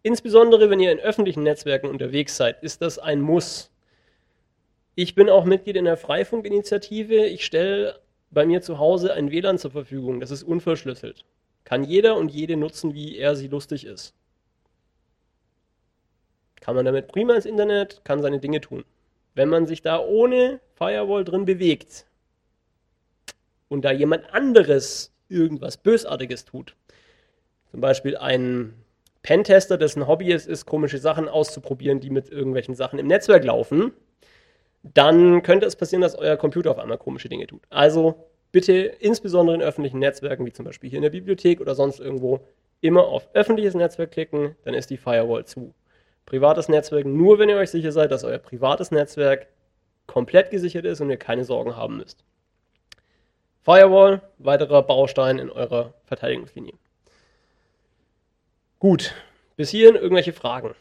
Insbesondere, wenn ihr in öffentlichen Netzwerken unterwegs seid, ist das ein Muss. Ich bin auch Mitglied in der Freifunkinitiative. Ich stelle bei mir zu Hause ein WLAN zur Verfügung. Das ist unverschlüsselt. Kann jeder und jede nutzen, wie er sie lustig ist. Kann man damit prima ins Internet, kann seine Dinge tun. Wenn man sich da ohne Firewall drin bewegt, und da jemand anderes irgendwas Bösartiges tut, zum Beispiel ein Pentester, dessen Hobby es ist, komische Sachen auszuprobieren, die mit irgendwelchen Sachen im Netzwerk laufen, dann könnte es passieren, dass euer Computer auf einmal komische Dinge tut. Also bitte insbesondere in öffentlichen Netzwerken, wie zum Beispiel hier in der Bibliothek oder sonst irgendwo, immer auf öffentliches Netzwerk klicken, dann ist die Firewall zu. Privates Netzwerk nur, wenn ihr euch sicher seid, dass euer privates Netzwerk komplett gesichert ist und ihr keine Sorgen haben müsst. Firewall, weiterer Baustein in eurer Verteidigungslinie. Gut, bis hierhin irgendwelche Fragen?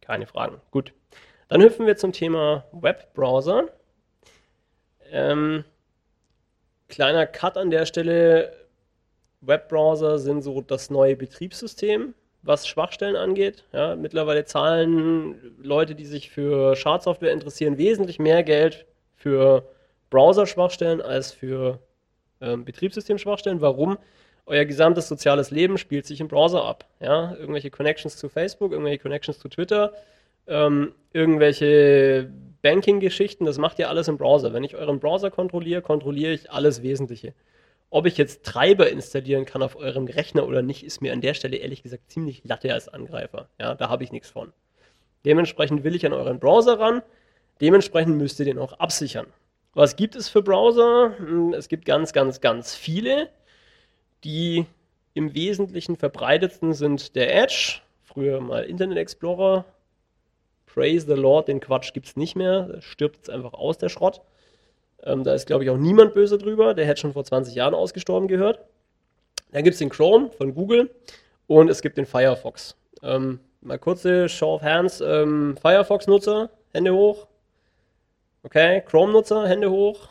Keine Fragen. Gut. Dann hüpfen wir zum Thema Webbrowser. Ähm, kleiner Cut an der Stelle. Webbrowser sind so das neue Betriebssystem, was Schwachstellen angeht. Ja, mittlerweile zahlen Leute, die sich für Schadsoftware interessieren, wesentlich mehr Geld für Browser-Schwachstellen als für ähm, Betriebssystem-Schwachstellen. Warum? Euer gesamtes soziales Leben spielt sich im Browser ab. Ja? Irgendwelche Connections zu Facebook, irgendwelche Connections zu Twitter, ähm, irgendwelche Banking-Geschichten, das macht ihr alles im Browser. Wenn ich euren Browser kontrolliere, kontrolliere ich alles Wesentliche. ob ich jetzt Treiber installieren kann auf eurem Rechner oder nicht, ist mir an der Stelle ehrlich gesagt ziemlich latte als Angreifer. Ja, da habe ich nichts von. Dementsprechend will ich an euren Browser ran. Dementsprechend müsst ihr den auch absichern. Was gibt es für Browser? Hm, es gibt ganz, ganz, ganz viele. Die im Wesentlichen verbreitetsten sind der Edge, früher mal Internet Explorer. Praise the Lord, den Quatsch gibt es nicht mehr. Der stirbt jetzt einfach aus, der Schrott. Ähm, da ist, glaube ich, auch niemand böse drüber. Der hätte schon vor 20 Jahren ausgestorben gehört. Dann gibt es den Chrome von Google und es gibt den Firefox. Ähm, mal kurze Show of Hands. Ähm, Firefox-Nutzer, Hände hoch. Okay, Chrome-Nutzer, Hände hoch.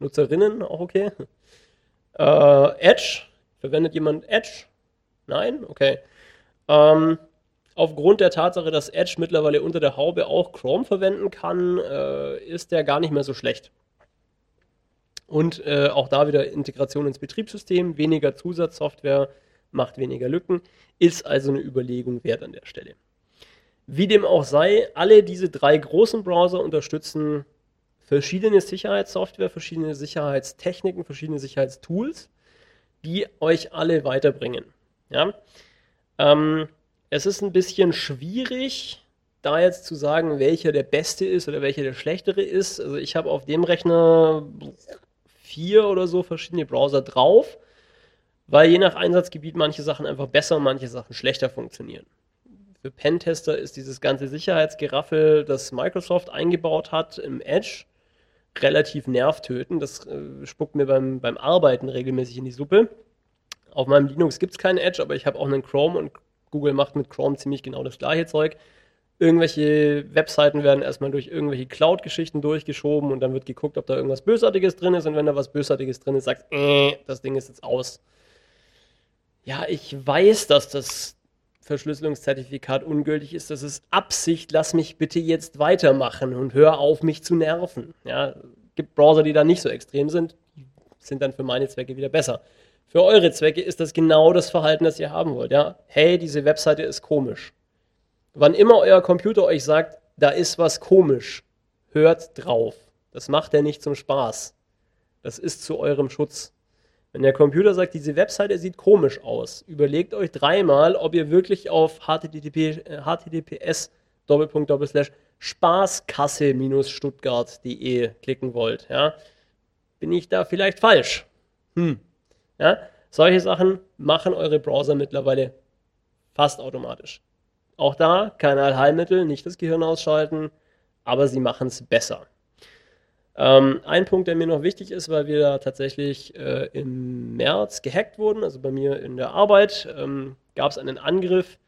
Nutzerinnen, auch okay. Äh, Edge, verwendet jemand Edge? Nein? Okay. Ähm, aufgrund der Tatsache, dass Edge mittlerweile unter der Haube auch Chrome verwenden kann, äh, ist der gar nicht mehr so schlecht. Und äh, auch da wieder Integration ins Betriebssystem, weniger Zusatzsoftware macht weniger Lücken, ist also eine Überlegung wert an der Stelle. Wie dem auch sei, alle diese drei großen Browser unterstützen verschiedene Sicherheitssoftware, verschiedene Sicherheitstechniken, verschiedene Sicherheitstools, die euch alle weiterbringen. Ja? Ähm, es ist ein bisschen schwierig, da jetzt zu sagen, welcher der beste ist oder welcher der schlechtere ist. Also ich habe auf dem Rechner vier oder so verschiedene Browser drauf, weil je nach Einsatzgebiet manche Sachen einfach besser und manche Sachen schlechter funktionieren. Für Pentester ist dieses ganze Sicherheitsgeraffel, das Microsoft eingebaut hat im Edge, relativ nervtötend. Das äh, spuckt mir beim, beim Arbeiten regelmäßig in die Suppe. Auf meinem Linux gibt es keinen Edge, aber ich habe auch einen Chrome und Google macht mit Chrome ziemlich genau das gleiche Zeug. Irgendwelche Webseiten werden erstmal durch irgendwelche Cloud-Geschichten durchgeschoben und dann wird geguckt, ob da irgendwas Bösartiges drin ist. Und wenn da was Bösartiges drin ist, sagst äh, das Ding ist jetzt aus. Ja, ich weiß, dass das Verschlüsselungszertifikat ungültig ist. Das ist Absicht. Lass mich bitte jetzt weitermachen und hör auf, mich zu nerven. Ja, gibt Browser, die da nicht so extrem sind. Sind dann für meine Zwecke wieder besser. Für eure Zwecke ist das genau das Verhalten, das ihr haben wollt. Ja, hey, diese Webseite ist komisch. Wann immer euer Computer euch sagt, da ist was komisch, hört drauf. Das macht er nicht zum Spaß. Das ist zu eurem Schutz. Wenn der Computer sagt, diese Webseite sieht komisch aus, überlegt euch dreimal, ob ihr wirklich auf http, https spaßkasse-stuttgart.de klicken wollt. Ja? Bin ich da vielleicht falsch? Hm. Ja? Solche Sachen machen eure Browser mittlerweile fast automatisch. Auch da kein Allheilmittel, nicht das Gehirn ausschalten, aber sie machen es besser. Ähm, ein Punkt, der mir noch wichtig ist, weil wir da tatsächlich äh, im März gehackt wurden, also bei mir in der Arbeit, ähm, gab es einen Angriff.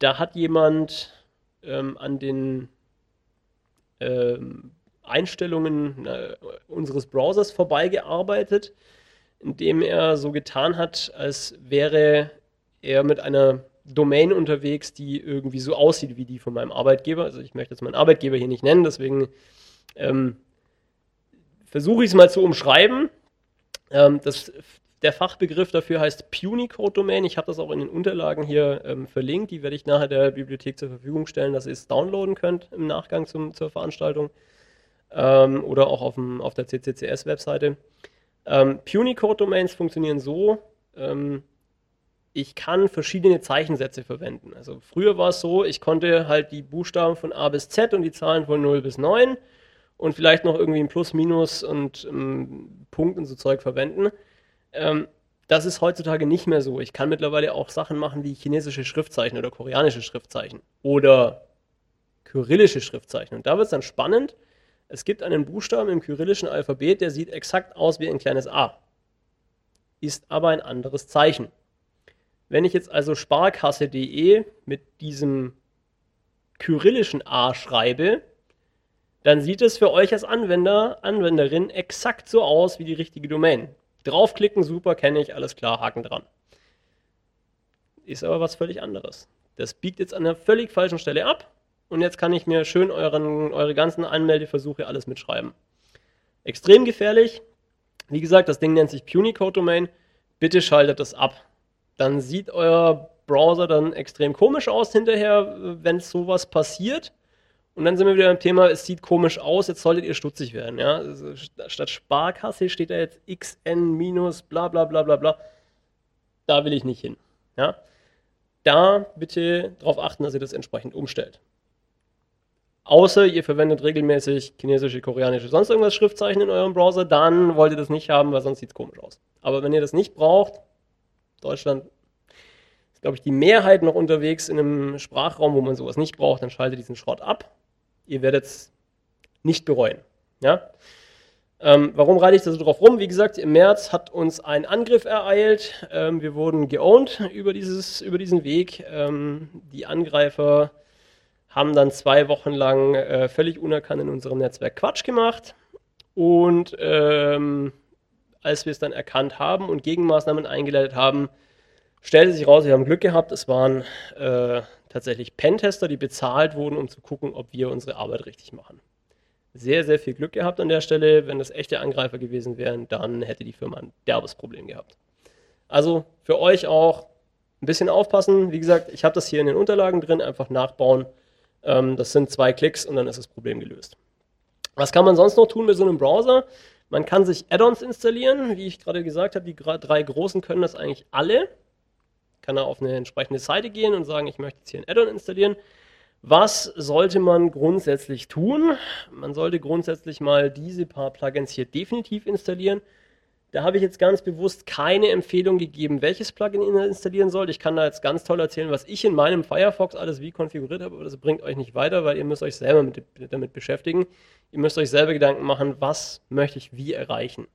Da hat jemand ähm, an den ähm, Einstellungen äh, unseres Browsers vorbeigearbeitet, indem er so getan hat, als wäre er mit einer Domain unterwegs, die irgendwie so aussieht wie die von meinem Arbeitgeber. Also ich möchte jetzt meinen Arbeitgeber hier nicht nennen, deswegen ähm, versuche ich es mal zu umschreiben. Ähm, das, der Fachbegriff dafür heißt Punicode-Domain. Ich habe das auch in den Unterlagen hier ähm, verlinkt. Die werde ich nachher der Bibliothek zur Verfügung stellen, dass ihr es downloaden könnt im Nachgang zum, zur Veranstaltung ähm, oder auch auf, dem, auf der CCCS-Webseite. Ähm, Punicode-Domains funktionieren so, ähm, ich kann verschiedene Zeichensätze verwenden. Also früher war es so, ich konnte halt die Buchstaben von A bis Z und die Zahlen von 0 bis 9 und vielleicht noch irgendwie ein Plus, Minus und ähm, Punkt und so Zeug verwenden. Ähm, das ist heutzutage nicht mehr so. Ich kann mittlerweile auch Sachen machen wie chinesische Schriftzeichen oder koreanische Schriftzeichen oder kyrillische Schriftzeichen. Und da wird es dann spannend. Es gibt einen Buchstaben im kyrillischen Alphabet, der sieht exakt aus wie ein kleines A, ist aber ein anderes Zeichen. Wenn ich jetzt also sparkasse.de mit diesem kyrillischen A schreibe, dann sieht es für euch als Anwender, Anwenderin exakt so aus wie die richtige Domain. Draufklicken, super, kenne ich, alles klar, Haken dran. Ist aber was völlig anderes. Das biegt jetzt an einer völlig falschen Stelle ab und jetzt kann ich mir schön euren, eure ganzen Anmeldeversuche alles mitschreiben. Extrem gefährlich. Wie gesagt, das Ding nennt sich Punicode Domain. Bitte schaltet das ab. Dann sieht euer Browser dann extrem komisch aus hinterher, wenn sowas passiert Und dann sind wir wieder beim Thema, es sieht komisch aus, jetzt solltet ihr stutzig werden. Ja? Also statt Sparkasse steht da jetzt XN minus bla bla bla bla bla. Da will ich nicht hin. Ja? Da bitte darauf achten, dass ihr das entsprechend umstellt. Außer ihr verwendet regelmäßig chinesische, koreanische, sonst irgendwas Schriftzeichen in eurem Browser, dann wollt ihr das nicht haben, weil sonst sieht es komisch aus. Aber wenn ihr das nicht braucht, Deutschland ist, glaube ich, die Mehrheit noch unterwegs in einem Sprachraum, wo man sowas nicht braucht, dann schaltet diesen Schrott ab. Ihr werdet es nicht bereuen. Ja? Ähm, warum reite ich da so drauf rum? Wie gesagt, im März hat uns ein Angriff ereilt. Ähm, wir wurden geowned über, dieses, über diesen Weg. Ähm, die Angreifer haben dann zwei Wochen lang äh, völlig unerkannt in unserem Netzwerk Quatsch gemacht. Und ähm, als wir es dann erkannt haben und Gegenmaßnahmen eingeleitet haben, stellte sich raus, wir haben Glück gehabt. Es waren äh, tatsächlich Pentester, die bezahlt wurden, um zu gucken, ob wir unsere Arbeit richtig machen. Sehr, sehr viel Glück gehabt an der Stelle. Wenn das echte Angreifer gewesen wären, dann hätte die Firma ein derbes Problem gehabt. Also für euch auch ein bisschen aufpassen. Wie gesagt, ich habe das hier in den Unterlagen drin, einfach nachbauen. Ähm, das sind zwei Klicks und dann ist das Problem gelöst. Was kann man sonst noch tun mit so einem Browser? Man kann sich Add-ons installieren. Wie ich gerade gesagt habe, die drei großen können das eigentlich alle. Kann er auf eine entsprechende Seite gehen und sagen, ich möchte jetzt hier ein Add-on installieren. Was sollte man grundsätzlich tun? Man sollte grundsätzlich mal diese paar Plugins hier definitiv installieren. Da habe ich jetzt ganz bewusst keine Empfehlung gegeben, welches Plugin ihr installieren sollt. Ich kann da jetzt ganz toll erzählen, was ich in meinem Firefox alles wie konfiguriert habe, aber das bringt euch nicht weiter, weil ihr müsst euch selber mit, damit beschäftigen. Ihr müsst euch selber Gedanken machen, was möchte ich wie erreichen.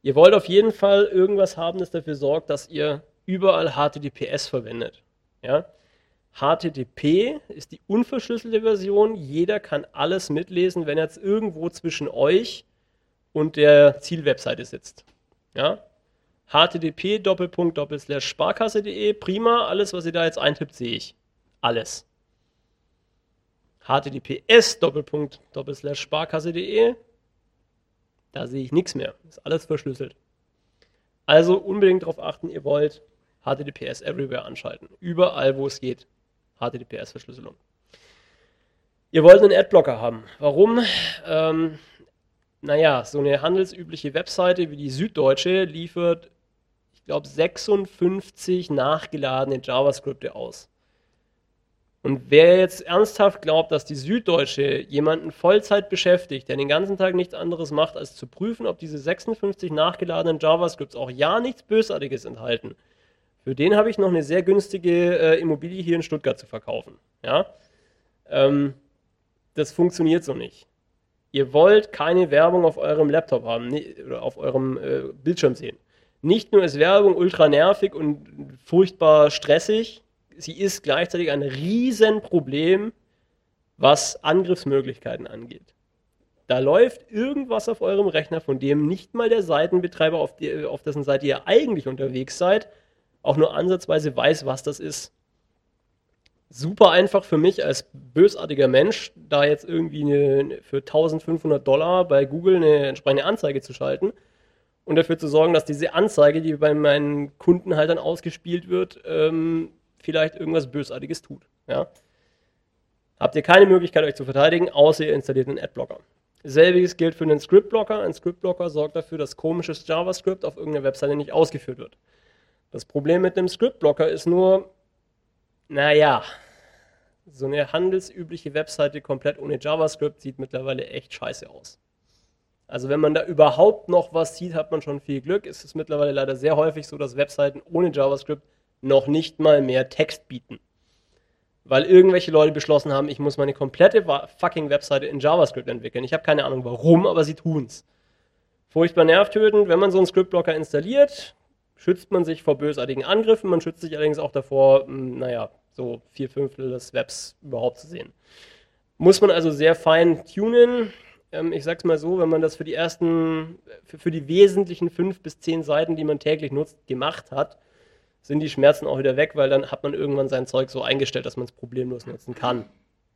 Ihr wollt auf jeden Fall irgendwas haben, das dafür sorgt, dass ihr überall HTTPS verwendet. Ja? HTTP ist die unverschlüsselte Version. Jeder kann alles mitlesen, wenn er jetzt irgendwo zwischen euch und der Zielwebseite sitzt. Ja? http sparkasse.de, prima, alles, was ihr da jetzt eintippt, sehe ich. Alles. https sparkasse.de, da sehe ich nichts mehr. Ist alles verschlüsselt. Also unbedingt darauf achten, ihr wollt HTTPS Everywhere anschalten. Überall, wo es geht. HTTPS-Verschlüsselung. Ihr wollt einen Adblocker haben. Warum? Ähm, naja, so eine handelsübliche Webseite wie die Süddeutsche liefert, ich glaube, 56 nachgeladene JavaScripte aus. Und wer jetzt ernsthaft glaubt, dass die Süddeutsche jemanden Vollzeit beschäftigt, der den ganzen Tag nichts anderes macht, als zu prüfen, ob diese 56 nachgeladenen JavaScripts auch ja nichts Bösartiges enthalten, für den habe ich noch eine sehr günstige äh, Immobilie hier in Stuttgart zu verkaufen. Ja? Ähm, das funktioniert so nicht. Ihr wollt keine Werbung auf eurem Laptop haben ne, oder auf eurem äh, Bildschirm sehen. Nicht nur ist Werbung ultra nervig und furchtbar stressig, sie ist gleichzeitig ein Riesenproblem, was Angriffsmöglichkeiten angeht. Da läuft irgendwas auf eurem Rechner, von dem nicht mal der Seitenbetreiber, auf, die, auf dessen Seite ihr eigentlich unterwegs seid, auch nur ansatzweise weiß, was das ist. Super einfach für mich als bösartiger Mensch, da jetzt irgendwie eine, für 1500 Dollar bei Google eine entsprechende Anzeige zu schalten und dafür zu sorgen, dass diese Anzeige, die bei meinen Kunden halt dann ausgespielt wird, ähm, vielleicht irgendwas Bösartiges tut. Ja? Habt ihr keine Möglichkeit, euch zu verteidigen, außer ihr installiert einen Adblocker. Selbiges gilt für einen Scriptblocker. Ein Scriptblocker sorgt dafür, dass komisches JavaScript auf irgendeiner Webseite nicht ausgeführt wird. Das Problem mit dem Scriptblocker ist nur, naja, so eine handelsübliche Webseite komplett ohne JavaScript sieht mittlerweile echt scheiße aus. Also wenn man da überhaupt noch was sieht, hat man schon viel Glück. Es ist mittlerweile leider sehr häufig so, dass Webseiten ohne JavaScript noch nicht mal mehr Text bieten. Weil irgendwelche Leute beschlossen haben, ich muss meine komplette fucking Webseite in JavaScript entwickeln. Ich habe keine Ahnung warum, aber sie tun's. Furchtbar nervtötend, wenn man so einen Scriptblocker installiert, schützt man sich vor bösartigen Angriffen, man schützt sich allerdings auch davor, hm, naja, so vier Fünftel des Webs überhaupt zu sehen. Muss man also sehr fein tunen. Ähm, ich sag's mal so, wenn man das für die ersten, für, für die wesentlichen fünf bis zehn Seiten, die man täglich nutzt, gemacht hat, sind die Schmerzen auch wieder weg, weil dann hat man irgendwann sein Zeug so eingestellt, dass man es problemlos nutzen kann.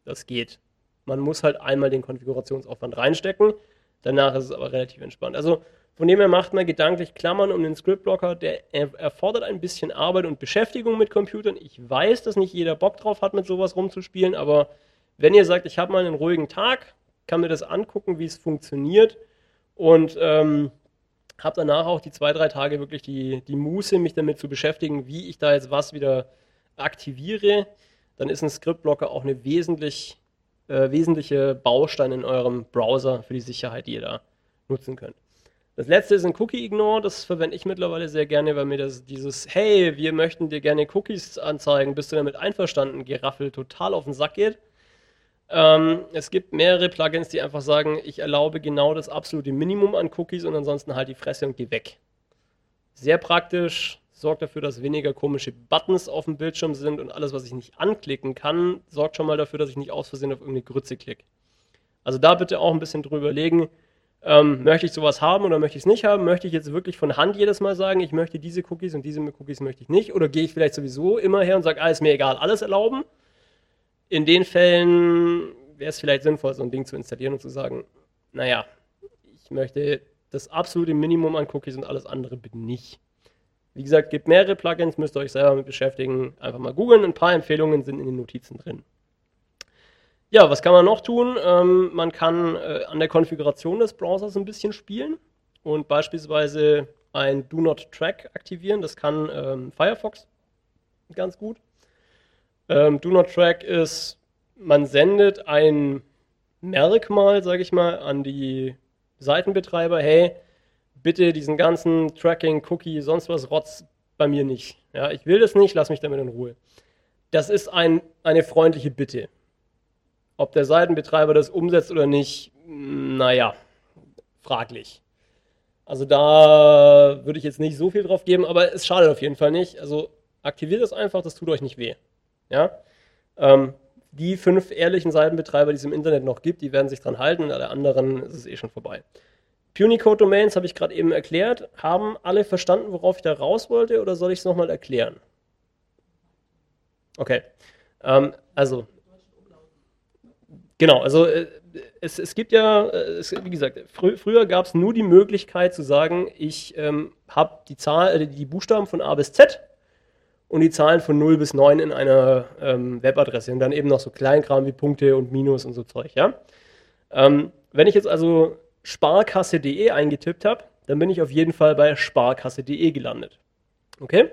Das geht. Man muss halt einmal den Konfigurationsaufwand reinstecken, danach ist es aber relativ entspannt. Also von dem her macht man gedanklich Klammern um den Scriptblocker, der erfordert ein bisschen Arbeit und Beschäftigung mit Computern. Ich weiß, dass nicht jeder Bock drauf hat, mit sowas rumzuspielen, aber wenn ihr sagt, ich habe mal einen ruhigen Tag, kann mir das angucken, wie es funktioniert und ähm, habe danach auch die zwei, drei Tage wirklich die, die Muße, mich damit zu beschäftigen, wie ich da jetzt was wieder aktiviere, dann ist ein Scriptblocker auch eine wesentlich, äh, wesentliche Baustein in eurem Browser für die Sicherheit, die ihr da nutzen könnt. Das letzte ist ein Cookie Ignore, das verwende ich mittlerweile sehr gerne, weil mir das dieses Hey, wir möchten dir gerne Cookies anzeigen, bist du damit einverstanden, Geraffel total auf den Sack geht. Ähm, es gibt mehrere Plugins, die einfach sagen, ich erlaube genau das absolute Minimum an Cookies und ansonsten halt die Fresse und geh weg. Sehr praktisch, sorgt dafür, dass weniger komische Buttons auf dem Bildschirm sind und alles, was ich nicht anklicken kann, sorgt schon mal dafür, dass ich nicht aus Versehen auf irgendeine Grütze klicke. Also da bitte auch ein bisschen drüber legen, ähm, möchte ich sowas haben oder möchte ich es nicht haben? Möchte ich jetzt wirklich von Hand jedes Mal sagen, ich möchte diese Cookies und diese Cookies möchte ich nicht? Oder gehe ich vielleicht sowieso immer her und sage, ah, mir egal, alles erlauben? in den Fällen wäre es vielleicht sinnvoll, so ein Ding zu installieren und zu sagen, naja, ich möchte das absolute Minimum an Cookies und alles andere bitte nicht. Wie gesagt, gibt mehrere Plugins, müsst ihr euch selber mit beschäftigen. Einfach mal googeln, ein paar Empfehlungen sind in den Notizen drin. Ja, was kann man noch tun? Ähm, man kann äh, an der Konfiguration des Browsers ein bisschen spielen und beispielsweise ein Do Not Track aktivieren. Das kann ähm, Firefox ganz gut. Ähm, Do Not Track ist, man sendet ein Merkmal, sage ich mal, an die Seitenbetreiber, hey, bitte diesen ganzen Tracking, Cookie, sonst was Rotz bei mir nicht. Ja, ich will das nicht, lass mich damit in Ruhe. Das ist ein, eine freundliche Bitte. Ob der Seitenbetreiber das umsetzt oder nicht, naja, fraglich. Also da würde ich jetzt nicht so viel drauf geben, aber es schadet auf jeden Fall nicht. Also aktiviert es einfach, das tut euch nicht weh. Ja? Ähm, die fünf ehrlichen Seitenbetreiber, die es im Internet noch gibt, die werden sich dran halten alle anderen ist es eh schon vorbei. Punicode Domains habe ich gerade eben erklärt. Haben alle verstanden, worauf ich da raus wollte oder soll ich es nochmal erklären? Okay. Ähm, also. Genau, also äh, es, es gibt ja, äh, es, wie gesagt, frü früher gab es nur die Möglichkeit zu sagen, ich ähm, habe die Zahl, äh, die Buchstaben von A bis Z und die Zahlen von 0 bis 9 in einer ähm, Webadresse und dann eben noch so Kleinkram wie Punkte und Minus und so Zeug. Ja? Ähm, wenn ich jetzt also sparkasse.de eingetippt habe, dann bin ich auf jeden Fall bei sparkasse.de gelandet. Okay?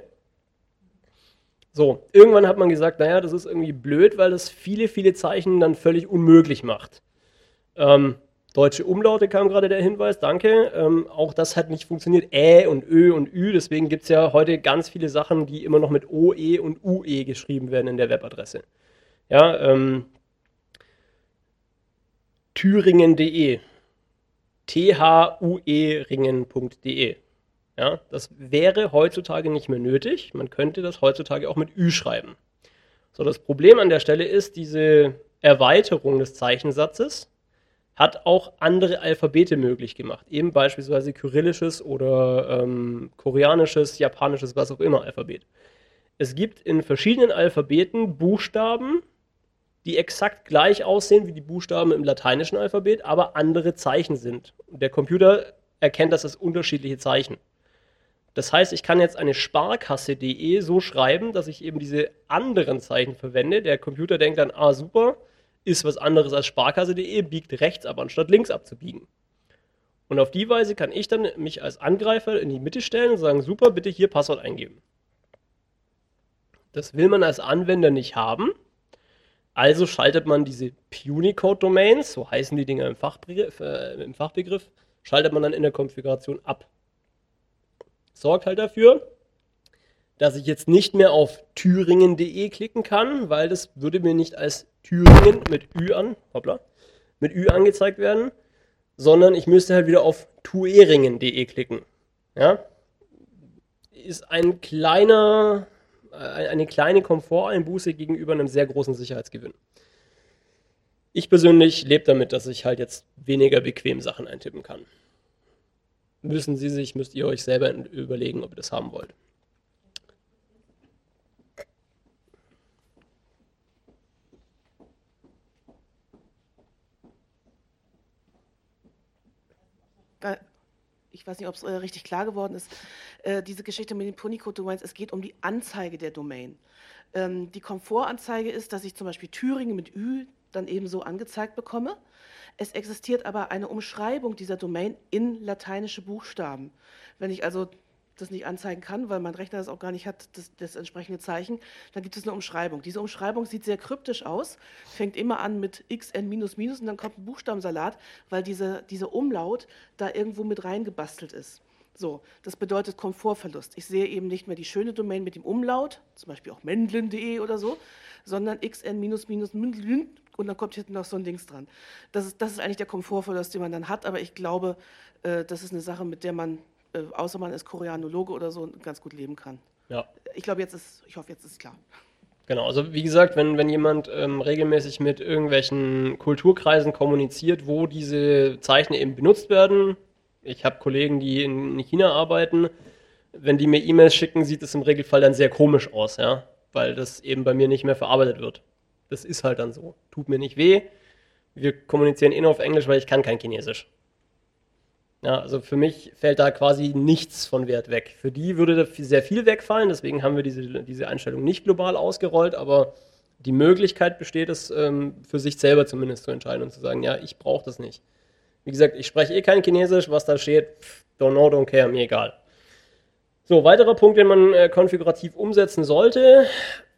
So, irgendwann hat man gesagt, naja, das ist irgendwie blöd, weil das viele, viele Zeichen dann völlig unmöglich macht. Ähm, Deutsche Umlaute kam gerade der Hinweis, danke. Ähm, auch das hat nicht funktioniert. Ä und Ö und Ü. Deswegen gibt es ja heute ganz viele Sachen, die immer noch mit OE und UE geschrieben werden in der Webadresse. Ja, ähm, Thüringen.de. T-H-U-E-Ringen.de. Ja, das wäre heutzutage nicht mehr nötig. Man könnte das heutzutage auch mit Ü schreiben. So, das Problem an der Stelle ist diese Erweiterung des Zeichensatzes hat auch andere Alphabete möglich gemacht. Eben beispielsweise kyrillisches oder ähm, koreanisches, japanisches, was auch immer Alphabet. Es gibt in verschiedenen Alphabeten Buchstaben, die exakt gleich aussehen wie die Buchstaben im lateinischen Alphabet, aber andere Zeichen sind. Der Computer erkennt das als unterschiedliche Zeichen. Das heißt, ich kann jetzt eine Sparkasse.de so schreiben, dass ich eben diese anderen Zeichen verwende. Der Computer denkt dann, ah super, ist was anderes als Sparkasse.de, biegt rechts ab, anstatt links abzubiegen. Und auf die Weise kann ich dann mich als Angreifer in die Mitte stellen und sagen, super, bitte hier Passwort eingeben. Das will man als Anwender nicht haben. Also schaltet man diese Punicode-Domains, so heißen die Dinger im Fachbegriff, äh, im Fachbegriff, schaltet man dann in der Konfiguration ab. Sorgt halt dafür, dass ich jetzt nicht mehr auf thüringen.de klicken kann, weil das würde mir nicht als Thüringen mit Ü an, hoppla, mit Ü angezeigt werden, sondern ich müsste halt wieder auf tueringen.de klicken. Ja? Ist ein kleiner, eine kleine Komforteinbuße gegenüber einem sehr großen Sicherheitsgewinn. Ich persönlich lebe damit, dass ich halt jetzt weniger bequem Sachen eintippen kann. Müssen Sie sich, müsst ihr euch selber überlegen, ob ihr das haben wollt. ich weiß nicht, ob es äh, richtig klar geworden ist, äh, diese Geschichte mit den Punicode-Domains, es geht um die Anzeige der Domain. Ähm, die Komfortanzeige ist, dass ich zum Beispiel Thüringen mit Ü dann eben so angezeigt bekomme. Es existiert aber eine Umschreibung dieser Domain in lateinische Buchstaben. Wenn ich also das nicht anzeigen kann, weil mein Rechner das auch gar nicht hat, das, das, entsprechende Zeichen, dann gibt es eine Umschreibung. Diese Umschreibung sieht sehr kryptisch aus, fängt immer an mit xn minus minus und dann kommt ein Buchstabensalat, weil diese, diese Umlaut da irgendwo mit reingebastelt ist. So, das bedeutet Komfortverlust. Ich sehe eben nicht mehr die schöne Domain mit dem Umlaut, zum Beispiel auch mendlin.de oder so, sondern xn minus minus und dann kommt hinten noch so ein Dings dran. Das ist, das ist eigentlich der Komfortverlust, den man dann hat, aber ich glaube, äh, das ist eine Sache, mit der man äh, außer man ist Koreanologe oder so, ganz gut leben kann. Ja. Ich glaube, jetzt ist, ich hoffe, jetzt ist es klar. Genau, also wie gesagt, wenn, wenn jemand ähm, regelmäßig mit irgendwelchen Kulturkreisen kommuniziert, wo diese Zeichen eben benutzt werden, ich habe Kollegen, die in China arbeiten, wenn die mir E-Mails schicken, sieht es im Regelfall dann sehr komisch aus, ja, weil das eben bei mir nicht mehr verarbeitet wird. Das ist halt dann so. Tut mir nicht weh. Wir kommunizieren eh nur auf Englisch, weil ich kann kein Chinesisch. Ja, also für mich fällt da quasi nichts von Wert weg. Für die würde da sehr viel wegfallen, deswegen haben wir diese, diese Einstellung nicht global ausgerollt, aber die Möglichkeit besteht es, ähm, für sich selber zumindest zu entscheiden und zu sagen, ja, ich brauche das nicht. Wie gesagt, ich spreche eh kein Chinesisch, was da steht, don't know, don't care, mir egal. So, weiterer Punkt, den man äh, konfigurativ umsetzen sollte,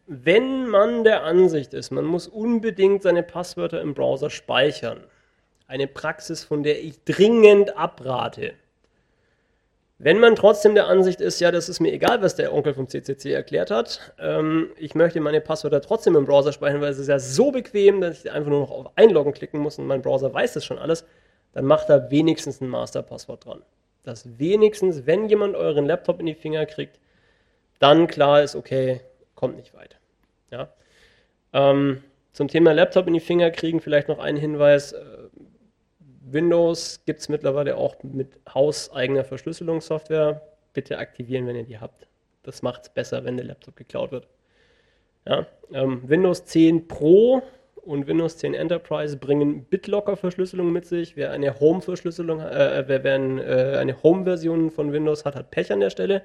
wenn man der Ansicht ist, man muss unbedingt seine Passwörter im Browser speichern, eine Praxis, von der ich dringend abrate. Wenn man trotzdem der Ansicht ist, ja, das ist mir egal, was der Onkel vom CCC erklärt hat, ähm, ich möchte meine Passwörter trotzdem im Browser speichern, weil es ist ja so bequem, dass ich einfach nur noch auf Einloggen klicken muss und mein Browser weiß das schon alles, dann macht da wenigstens ein Masterpasswort dran. Dass wenigstens, wenn jemand euren Laptop in die Finger kriegt, dann klar ist, okay, kommt nicht weit. Ja? Ähm, zum Thema Laptop in die Finger kriegen vielleicht noch ein Hinweis. Äh, Windows gibt es mittlerweile auch mit hauseigener Verschlüsselungssoftware. Bitte aktivieren, wenn ihr die habt. Das macht es besser, wenn der Laptop geklaut wird. Ja, ähm, Windows 10 Pro und Windows 10 Enterprise bringen BitLocker-Verschlüsselung mit sich. Wer eine Home-Verschlüsselung, äh, wer, wer äh, eine Home-Version von Windows hat, hat Pech an der Stelle.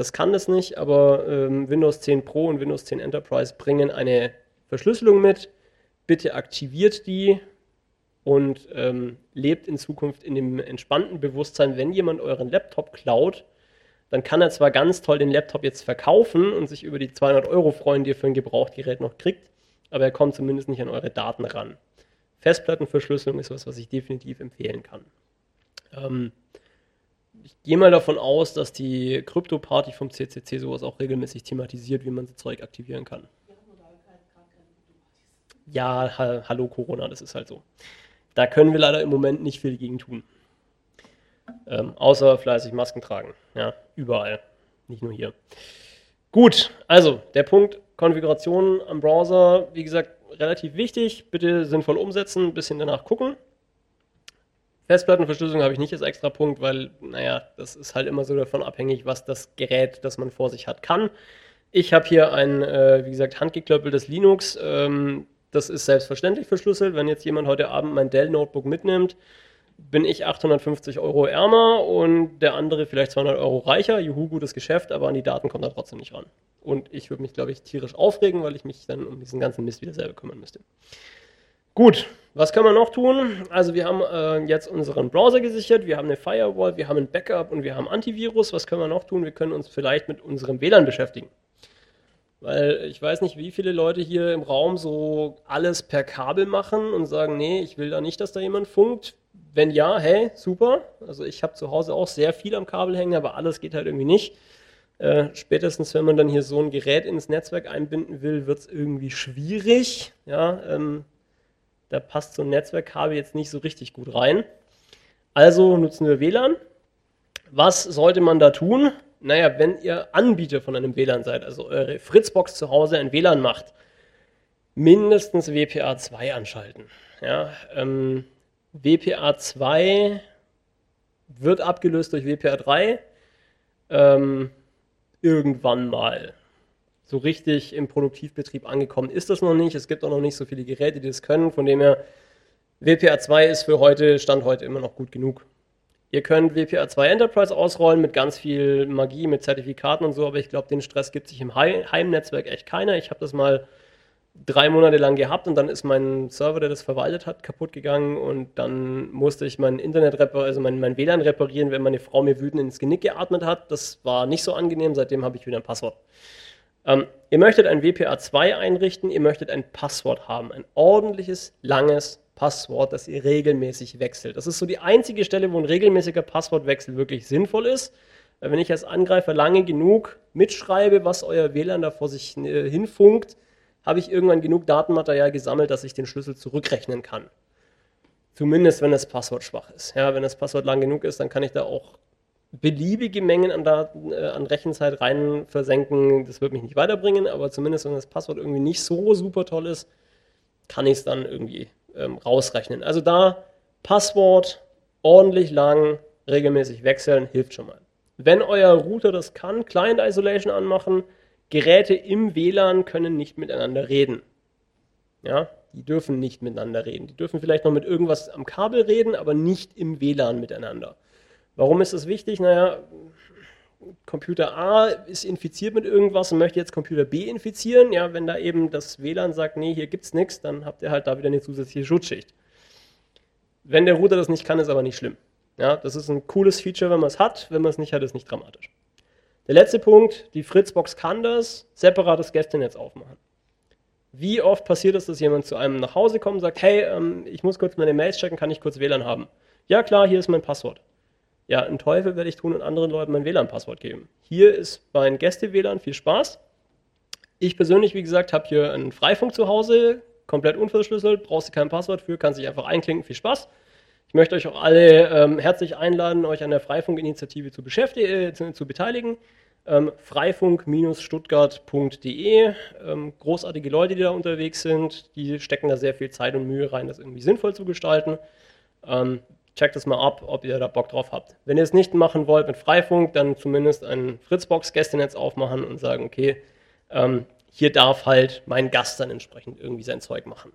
Das kann das nicht, aber ähm, Windows 10 Pro und Windows 10 Enterprise bringen eine Verschlüsselung mit. Bitte aktiviert die und ähm, lebt in Zukunft in dem entspannten Bewusstsein, wenn jemand euren Laptop klaut, dann kann er zwar ganz toll den Laptop jetzt verkaufen und sich über die 200 Euro freuen, die er für ein Gebrauchtgerät noch kriegt, aber er kommt zumindest nicht an eure Daten ran. Festplattenverschlüsselung ist was, was ich definitiv empfehlen kann. Ähm, ich gehe mal davon aus, dass die Krypto-Party vom CCC sowas auch regelmäßig thematisiert, wie man so Zeug aktivieren kann. Ja, ha hallo Corona, das ist halt so. Da können wir leider im Moment nicht viel gegen tun. Ähm, außer fleißig Masken tragen. Ja, überall. Nicht nur hier. Gut, also der Punkt Konfiguration am Browser, wie gesagt, relativ wichtig. Bitte sinnvoll umsetzen, ein bisschen danach gucken. Festplattenverschlüsselung habe ich nicht als extra Punkt, weil, naja, das ist halt immer so davon abhängig, was das Gerät, das man vor sich hat, kann. Ich habe hier ein, äh, wie gesagt, handgeklöppeltes Linux. Ähm, das ist selbstverständlich verschlüsselt. Wenn jetzt jemand heute Abend mein Dell-Notebook mitnimmt, bin ich 850 Euro ärmer und der andere vielleicht 200 Euro reicher. Juhu, gutes Geschäft, aber an die Daten kommt er trotzdem nicht ran. Und ich würde mich, glaube ich, tierisch aufregen, weil ich mich dann um diesen ganzen Mist wieder selber kümmern müsste. Gut, was können wir noch tun? Also wir haben äh, jetzt unseren Browser gesichert, wir haben eine Firewall, wir haben ein Backup und wir haben Antivirus. Was können wir noch tun? Wir können uns vielleicht mit unserem WLAN beschäftigen. Weil ich weiß nicht, wie viele Leute hier im Raum so alles per Kabel machen und sagen, nee, ich will da nicht, dass da jemand funkt. Wenn ja, hey, super. Also ich habe zu Hause auch sehr viel am Kabel hängen, aber alles geht halt irgendwie nicht. Äh, spätestens, wenn man dann hier so ein Gerät ins Netzwerk einbinden will, wird es irgendwie schwierig. Ja, ähm, da passt so ein Netzwerkkabel jetzt nicht so richtig gut rein. Also nutzen wir WLAN. Was sollte man da tun? naja, wenn ihr Anbieter von einem WLAN seid, also eure Fritzbox zu Hause ein WLAN macht, mindestens WPA 2 anschalten. Ja, ähm, WPA 2 wird abgelöst durch WPA 3 ähm, irgendwann mal. So richtig im Produktivbetrieb angekommen ist das noch nicht. Es gibt auch noch nicht so viele Geräte, die das können. Von dem her, WPA 2 ist für heute, Stand heute immer noch gut genug. Ihr könnt WPA 2 Enterprise ausrollen mit ganz viel Magie, mit Zertifikaten und so, aber ich glaube, den Stress gibt sich im Heimnetzwerk echt keiner. Ich habe das mal drei Monate lang gehabt und dann ist mein Server, der das verwaltet hat, kaputt gegangen und dann musste ich mein Internet reparieren, also mein, mein WLAN reparieren, wenn meine Frau mir wütend ins Genick geatmet hat. Das war nicht so angenehm, seitdem habe ich wieder ein Passwort. Ähm, ihr möchtet ein WPA2 einrichten, ihr möchtet ein Passwort haben, ein ordentliches, langes Passwort, das ihr regelmäßig wechselt. Das ist so die einzige Stelle, wo ein regelmäßiger Passwortwechsel wirklich sinnvoll ist. Weil wenn ich als Angreifer lange genug mitschreibe, was euer WLAN da vor sich äh, hinfunkt, habe ich irgendwann genug Datenmaterial gesammelt, dass ich den Schlüssel zurückrechnen kann. Zumindest wenn das Passwort schwach ist. Ja, wenn das Passwort lang genug ist, dann kann ich da auch beliebige Mengen an Daten, äh, an Rechenzeit rein versenken. Das wird mich nicht weiterbringen, aber zumindest wenn das Passwort irgendwie nicht so super toll ist, kann ich es dann irgendwie ähm, rausrechnen. Also da Passwort ordentlich lang, regelmäßig wechseln, hilft schon mal. Wenn euer Router das kann, Client Isolation anmachen, Geräte im WLAN können nicht miteinander reden. Ja, die dürfen nicht miteinander reden. Die dürfen vielleicht noch mit irgendwas am Kabel reden, aber nicht im WLAN miteinander. Warum ist das wichtig? Naja, Computer A ist infiziert mit irgendwas und möchte jetzt Computer B infizieren. Ja, wenn da eben das WLAN sagt, nee, hier gibt's nichts, dann habt ihr halt da wieder eine zusätzliche Schutzschicht. Wenn der Router das nicht kann, ist aber nicht schlimm. Ja, das ist ein cooles Feature, wenn man es hat. Wenn man es nicht hat, ist nicht dramatisch. Der letzte Punkt, die Fritzbox kann das, separates Gästenetz aufmachen. Wie oft passiert es, dass jemand zu einem nach Hause kommt und sagt, hey, ähm, ich muss kurz meine Mails checken, kann ich kurz WLAN haben? Ja klar, hier ist mein Passwort. Ja, einen Teufel werde ich tun und anderen Leuten mein WLAN-Passwort geben. Hier ist mein Gäste-WLAN, viel Spaß. Ich persönlich, wie gesagt, habe hier einen Freifunk zu Hause, komplett unverschlüsselt, brauchst du kein Passwort für, kannst dich einfach einklinken, viel Spaß. Ich möchte euch auch alle ähm, herzlich einladen, euch an der Freifunk-Initiative zu, äh, zu, zu, beteiligen. Ähm, freifunk-stuttgart.de. Ähm, großartige Leute, die da unterwegs sind, die stecken da sehr viel Zeit und Mühe rein, das irgendwie sinnvoll zu gestalten. Ähm, checkt es mal ab, ob ihr da Bock drauf habt. Wenn ihr es nicht machen wollt mit Freifunk, dann zumindest ein Fritzbox-Gästenetz aufmachen und sagen, okay, ähm, hier darf halt mein Gast dann entsprechend irgendwie sein Zeug machen.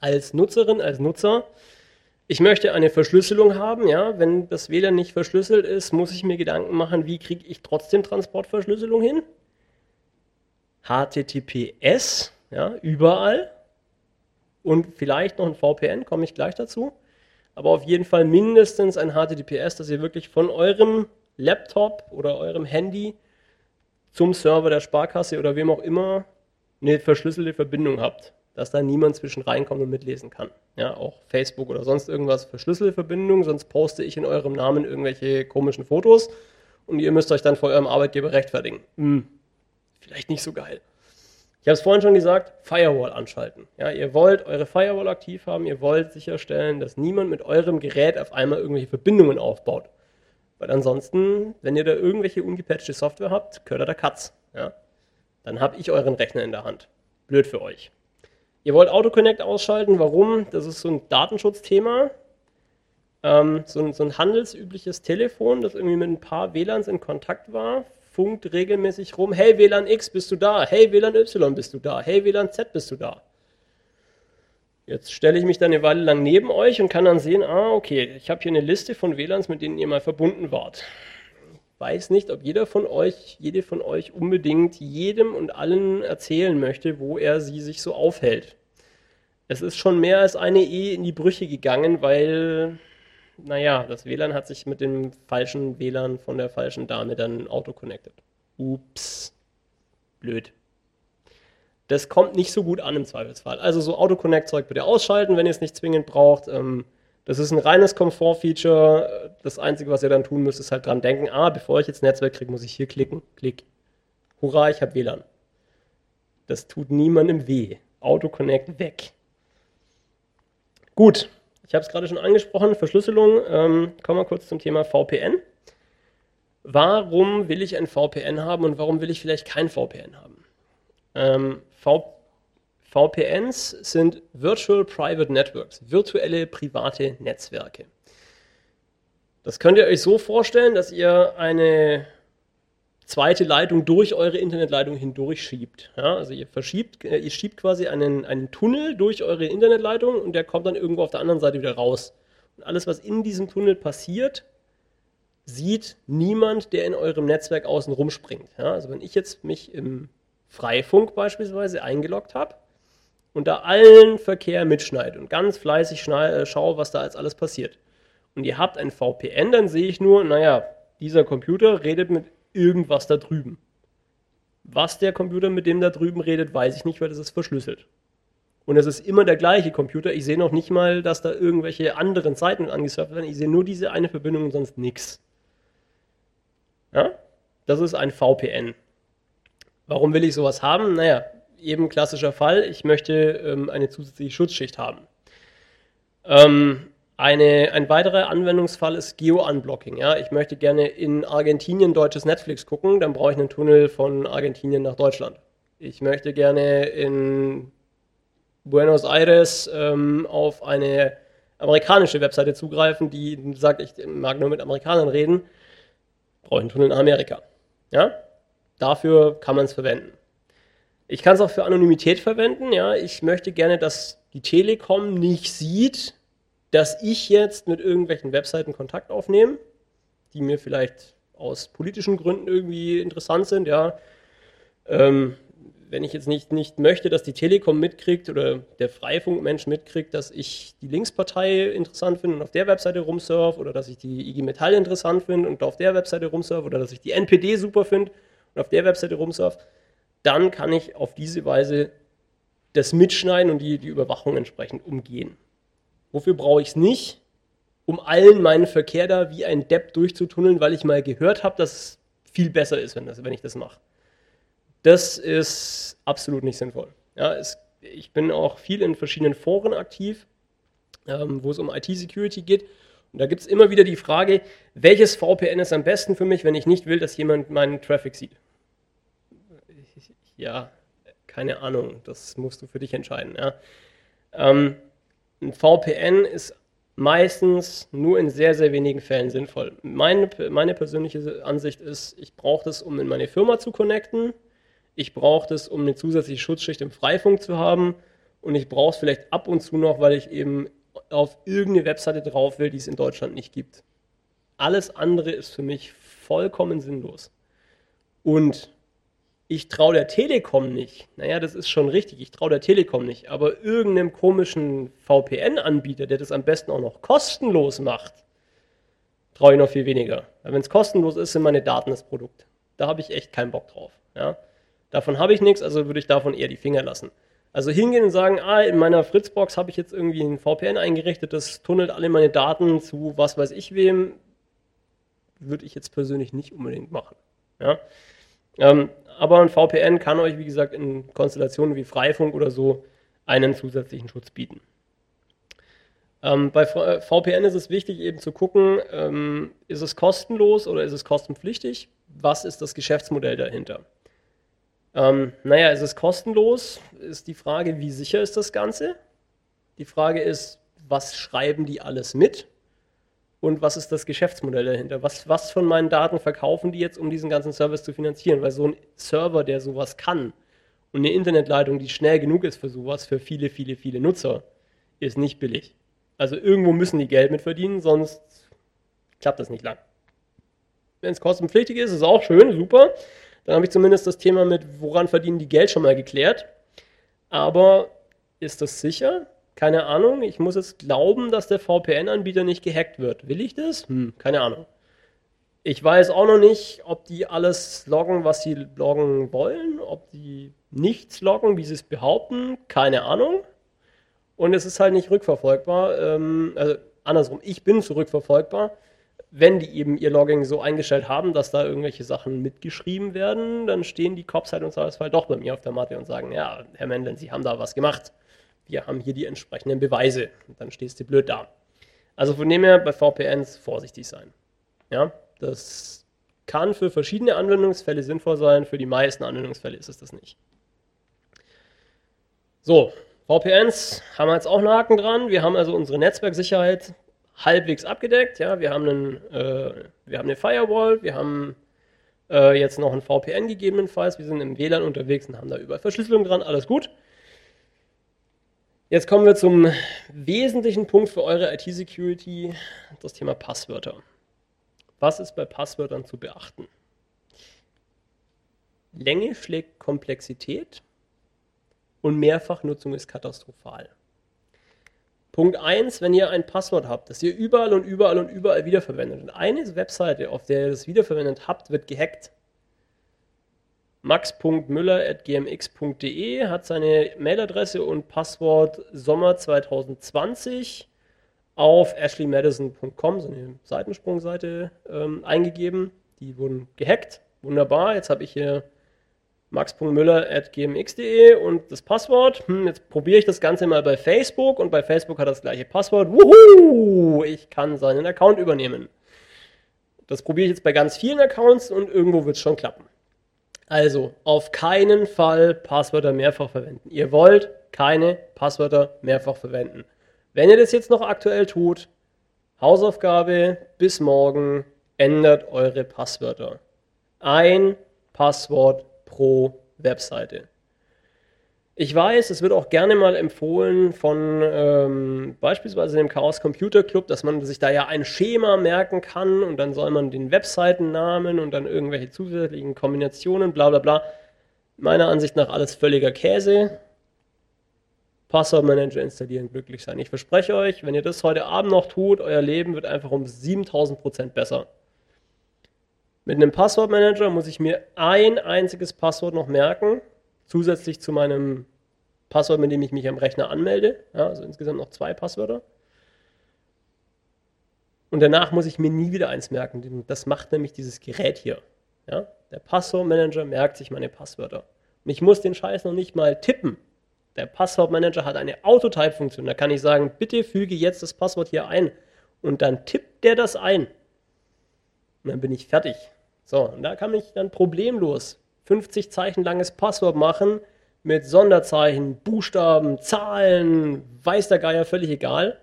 Als Nutzerin, als Nutzer, ich möchte eine Verschlüsselung haben, ja, wenn das WLAN nicht verschlüsselt ist, muss ich mir Gedanken machen, wie kriege ich trotzdem Transportverschlüsselung hin? HTTPS, ja, überall. Und vielleicht noch ein VPN, komme ich gleich dazu aber auf jeden Fall mindestens ein HTTPS, dass ihr wirklich von eurem Laptop oder eurem Handy zum Server der Sparkasse oder wem auch immer eine verschlüsselte Verbindung habt, dass da niemand zwischen reinkommt und mitlesen kann. Ja, auch Facebook oder sonst irgendwas verschlüsselte Verbindung, sonst poste ich in eurem Namen irgendwelche komischen Fotos und ihr müsst euch dann vor eurem Arbeitgeber rechtfertigen. Hm, vielleicht nicht so geil. Ich habe es vorhin schon gesagt, Firewall anschalten. Ja, ihr wollt eure Firewall aktiv haben, ihr wollt sicherstellen, dass niemand mit eurem Gerät auf einmal irgendwelche Verbindungen aufbaut. Weil ansonsten, wenn ihr da irgendwelche ungepatchte Software habt, gehört der Katz. Ja? Dann habe ich euren Rechner in der Hand. Blöd für euch. Ihr wollt AutoConnect ausschalten. Warum? Das ist so ein Datenschutzthema. Ähm, so, ein, so ein handelsübliches Telefon, das irgendwie mit ein paar WLANs in Kontakt war, funkt regelmäßig rum, hey WLAN X, bist du da? Hey WLAN Y, bist du da? Hey WLAN Z, bist du da? Jetzt stelle ich mich dann eine Weile lang neben euch und kann dann sehen, ah, okay, ich habe hier eine Liste von WLANs, mit denen ihr mal verbunden wart. Ich weiß nicht, ob jeder von euch, jede von euch unbedingt jedem und allen erzählen möchte, wo er sie sich so aufhält. Es ist schon mehr als eine Ehe in die Brüche gegangen, weil naja, das WLAN hat sich mit dem falschen WLAN von der falschen Dame dann auto-connected. Ups. Blöd. Das kommt nicht so gut an im Zweifelsfall. Also so Auto-Connect-Zeug bitte ausschalten, wenn ihr es nicht zwingend braucht. Ähm, das ist ein reines Komfort-Feature. Das Einzige, was ihr dann tun müsst, ist halt dran denken, ah, bevor ich jetzt Netzwerk kriege, muss ich hier klicken. Klick. Hurra, ich habe WLAN. Das tut niemandem weh. Auto-Connect weg. Gut, ich habe es gerade schon angesprochen, Verschlüsselung. Ähm, kommen wir kurz zum Thema VPN. Warum will ich ein VPN haben und warum will ich vielleicht kein VPN haben? Ähm, VPNs sind Virtual Private Networks, virtuelle private Netzwerke. Das könnt ihr euch so vorstellen, dass ihr eine zweite Leitung durch eure Internetleitung hindurch schiebt. Ja, also ihr verschiebt, äh, ihr schiebt quasi einen, einen Tunnel durch eure Internetleitung und der kommt dann irgendwo auf der anderen Seite wieder raus. Und alles, was in diesem Tunnel passiert, sieht niemand, der in eurem Netzwerk außen rumspringt. Ja, also wenn ich jetzt mich im Freifunk beispielsweise eingeloggt habe, und da allen Verkehr mitschneide und ganz fleißig äh, schaue, was da als alles passiert, und ihr habt ein VPN, dann sehe ich nur, naja, dieser Computer redet mit irgendwas da drüben. Was der Computer mit dem da drüben redet, weiß ich nicht, weil das ist verschlüsselt. Und es ist immer der gleiche Computer. Ich sehe noch nicht mal, dass da irgendwelche anderen Seiten angesurft werden. Ich sehe nur diese eine Verbindung und sonst nichts. Ja? Das ist ein VPN. Warum will ich sowas haben? Naja, eben klassischer Fall. Ich möchte ähm, eine zusätzliche Schutzschicht haben. Ähm, eine, ein weiterer Anwendungsfall ist Geo-Unblocking. Ja? Ich möchte gerne in Argentinien deutsches Netflix gucken, dann brauche ich einen Tunnel von Argentinien nach Deutschland. Ich möchte gerne in Buenos Aires ähm, auf eine amerikanische Webseite zugreifen, die sagt, ich mag nur mit Amerikanern reden, brauche ich einen Tunnel in Amerika. Ja? Dafür kann man es verwenden. Ich kann es auch für Anonymität verwenden. Ja? Ich möchte gerne, dass die Telekom nicht sieht, dass ich jetzt mit irgendwelchen Webseiten Kontakt aufnehme, die mir vielleicht aus politischen Gründen irgendwie interessant sind, ja. Ähm, wenn ich jetzt nicht, nicht möchte, dass die Telekom mitkriegt oder der Freifunkmensch mitkriegt, dass ich die Linkspartei interessant finde und auf der Webseite rumsurfe oder dass ich die IG Metall interessant finde und auf der Webseite rumsurfe oder dass ich die NPD super finde und auf der Webseite rumsurfe, dann kann ich auf diese Weise das Mitschneiden und die, die Überwachung entsprechend umgehen. Wofür brauche ich es nicht? Um allen meinen Verkehr da wie ein Depp durchzutunneln, weil ich mal gehört habe, dass es viel besser ist, wenn, das, wenn ich das mache. Das ist absolut nicht sinnvoll. Ja, es, ich bin auch viel in verschiedenen Foren aktiv, ähm, wo es um IT-Security geht. Und da gibt es immer wieder die Frage, welches VPN ist am besten für mich, wenn ich nicht will, dass jemand meinen Traffic sieht? Ja, keine Ahnung, das musst du für dich entscheiden. Ja. Ähm, ein VPN ist meistens nur in sehr, sehr wenigen Fällen sinnvoll. Meine, meine persönliche Ansicht ist, ich brauche das, um in meine Firma zu connecten. Ich brauche das, um eine zusätzliche Schutzschicht im Freifunk zu haben. Und ich brauche es vielleicht ab und zu noch, weil ich eben auf irgendeine Webseite drauf will, die es in Deutschland nicht gibt. Alles andere ist für mich vollkommen sinnlos. Und ich traue der Telekom nicht. Naja, das ist schon richtig, ich traue der Telekom nicht. Aber irgendeinem komischen VPN-Anbieter, der das am besten auch noch kostenlos macht, traue ich noch viel weniger. Weil wenn es kostenlos ist, sind meine Daten das Produkt. Da habe ich echt keinen Bock drauf. Ja? Davon habe ich nichts, also würde ich davon eher die Finger lassen. Also hingehen und sagen, ah, in meiner Fritzbox habe ich jetzt irgendwie ein VPN eingerichtet, das tunnelt alle meine Daten zu was weiß ich wem, würde ich jetzt persönlich nicht unbedingt machen. Ja? Ähm, aber ein VPN kann euch, wie gesagt, in Konstellationen wie Freifunk oder so einen zusätzlichen Schutz bieten. Ähm, bei VPN ist es wichtig eben zu gucken, ähm, ist es kostenlos oder ist es kostenpflichtig? Was ist das Geschäftsmodell dahinter? Ähm, naja, ist es kostenlos? Ist die Frage, wie sicher ist das Ganze? Die Frage ist, was schreiben die alles mit? Und was ist das Geschäftsmodell dahinter? Was, was von meinen Daten verkaufen die jetzt, um diesen ganzen Service zu finanzieren? Weil so ein Server, der sowas kann und eine Internetleitung, die schnell genug ist für sowas, für viele, viele, viele Nutzer, ist nicht billig. Also irgendwo müssen die Geld mit verdienen, sonst klappt das nicht lang. Wenn es kostenpflichtig ist, ist auch schön, super. Dann habe ich zumindest das Thema mit, woran verdienen die Geld schon mal geklärt. Aber ist das sicher? Keine Ahnung. Ich muss jetzt glauben, dass der VPN-Anbieter nicht gehackt wird. Will ich das? Hm, keine Ahnung. Ich weiß auch noch nicht, ob die alles loggen, was sie loggen wollen, ob die nichts loggen, wie sie es behaupten. Keine Ahnung. Und es ist halt nicht rückverfolgbar. Ähm, also andersrum, ich bin zurückverfolgbar. Wenn die eben ihr Logging so eingestellt haben, dass da irgendwelche Sachen mitgeschrieben werden, dann stehen die Cops halt im Zweifelsfall doch bei mir auf der Matte und sagen, ja, Herr Mendel, Sie haben da was gemacht wir haben hier die entsprechenden Beweise. Und dann stehst du blöd da. Also von dem her bei VPNs vorsichtig sein. Ja, das kann für verschiedene Anwendungsfälle sinnvoll sein, für die meisten Anwendungsfälle ist es das nicht. So, VPNs haben wir jetzt auch einen Haken dran. Wir haben also unsere Netzwerksicherheit halbwegs abgedeckt. Ja, wir haben, einen, äh, wir haben eine Firewall, wir haben äh, jetzt noch ein VPN gegebenenfalls. Wir sind im WLAN unterwegs und haben da überall Verschlüsselung dran. Alles gut. Jetzt kommen wir zum wesentlichen Punkt für eure IT-Security, das Thema Passwörter. Was ist bei Passwörtern zu beachten? Länge schlägt Komplexität. und Mehrfachnutzung ist katastrophal. Punkt 1, wenn ihr ein Passwort habt, das ihr überall und überall und überall wiederverwendet und eine Webseite, auf der ihr das wiederverwendet habt, wird gehackt. max.müller.gmx.de hat seine Mailadresse und Passwort Sommer 2020 auf ashleymadison.com, so eine Seitensprungseite, ähm, eingegeben. Die wurden gehackt. Wunderbar. Jetzt habe ich hier max.müller.gmx.de und das Passwort. Hm, jetzt probiere ich das Ganze mal bei Facebook und bei Facebook hat das gleiche Passwort. Wuhu! Ich kann seinen Account übernehmen. Das probiere ich jetzt bei ganz vielen Accounts und irgendwo wird es schon klappen. Also, auf keinen Fall Passwörter mehrfach verwenden. Ihr wollt keine Passwörter mehrfach verwenden. Wenn ihr das jetzt noch aktuell tut, Hausaufgabe bis morgen, ändert eure Passwörter. Ein Passwort pro Webseite. Ich weiß, es wird auch gerne mal empfohlen von ähm, beispielsweise dem Chaos Computer Club, dass man sich da ja ein Schema merken kann und dann soll man den Webseitennamen und dann irgendwelche zusätzlichen Kombinationen, bla bla bla. Meiner Ansicht nach alles völliger Käse. Passwortmanager installieren, glücklich sein. Ich verspreche euch, wenn ihr das heute Abend noch tut, euer Leben wird einfach um 7000% besser. Mit einem Passwortmanager muss ich mir ein einziges Passwort noch merken, zusätzlich zu meinem Passwort, mit dem ich mich am Rechner anmelde. Ja, also insgesamt noch zwei Passwörter. Und danach muss ich mir nie wieder eins merken. Das macht nämlich dieses Gerät hier. Ja? Der Passwortmanager merkt sich meine Passwörter. Und ich muss den Scheiß noch nicht mal tippen. Der Passwortmanager hat eine Autotype-Funktion. Da kann ich sagen, bitte füge jetzt das Passwort hier ein. Und dann tippt der das ein. Und dann bin ich fertig. So, und da kann ich dann problemlos 50 Zeichen langes Passwort machen mit Sonderzeichen, Buchstaben, Zahlen, weiß der Geier, völlig egal.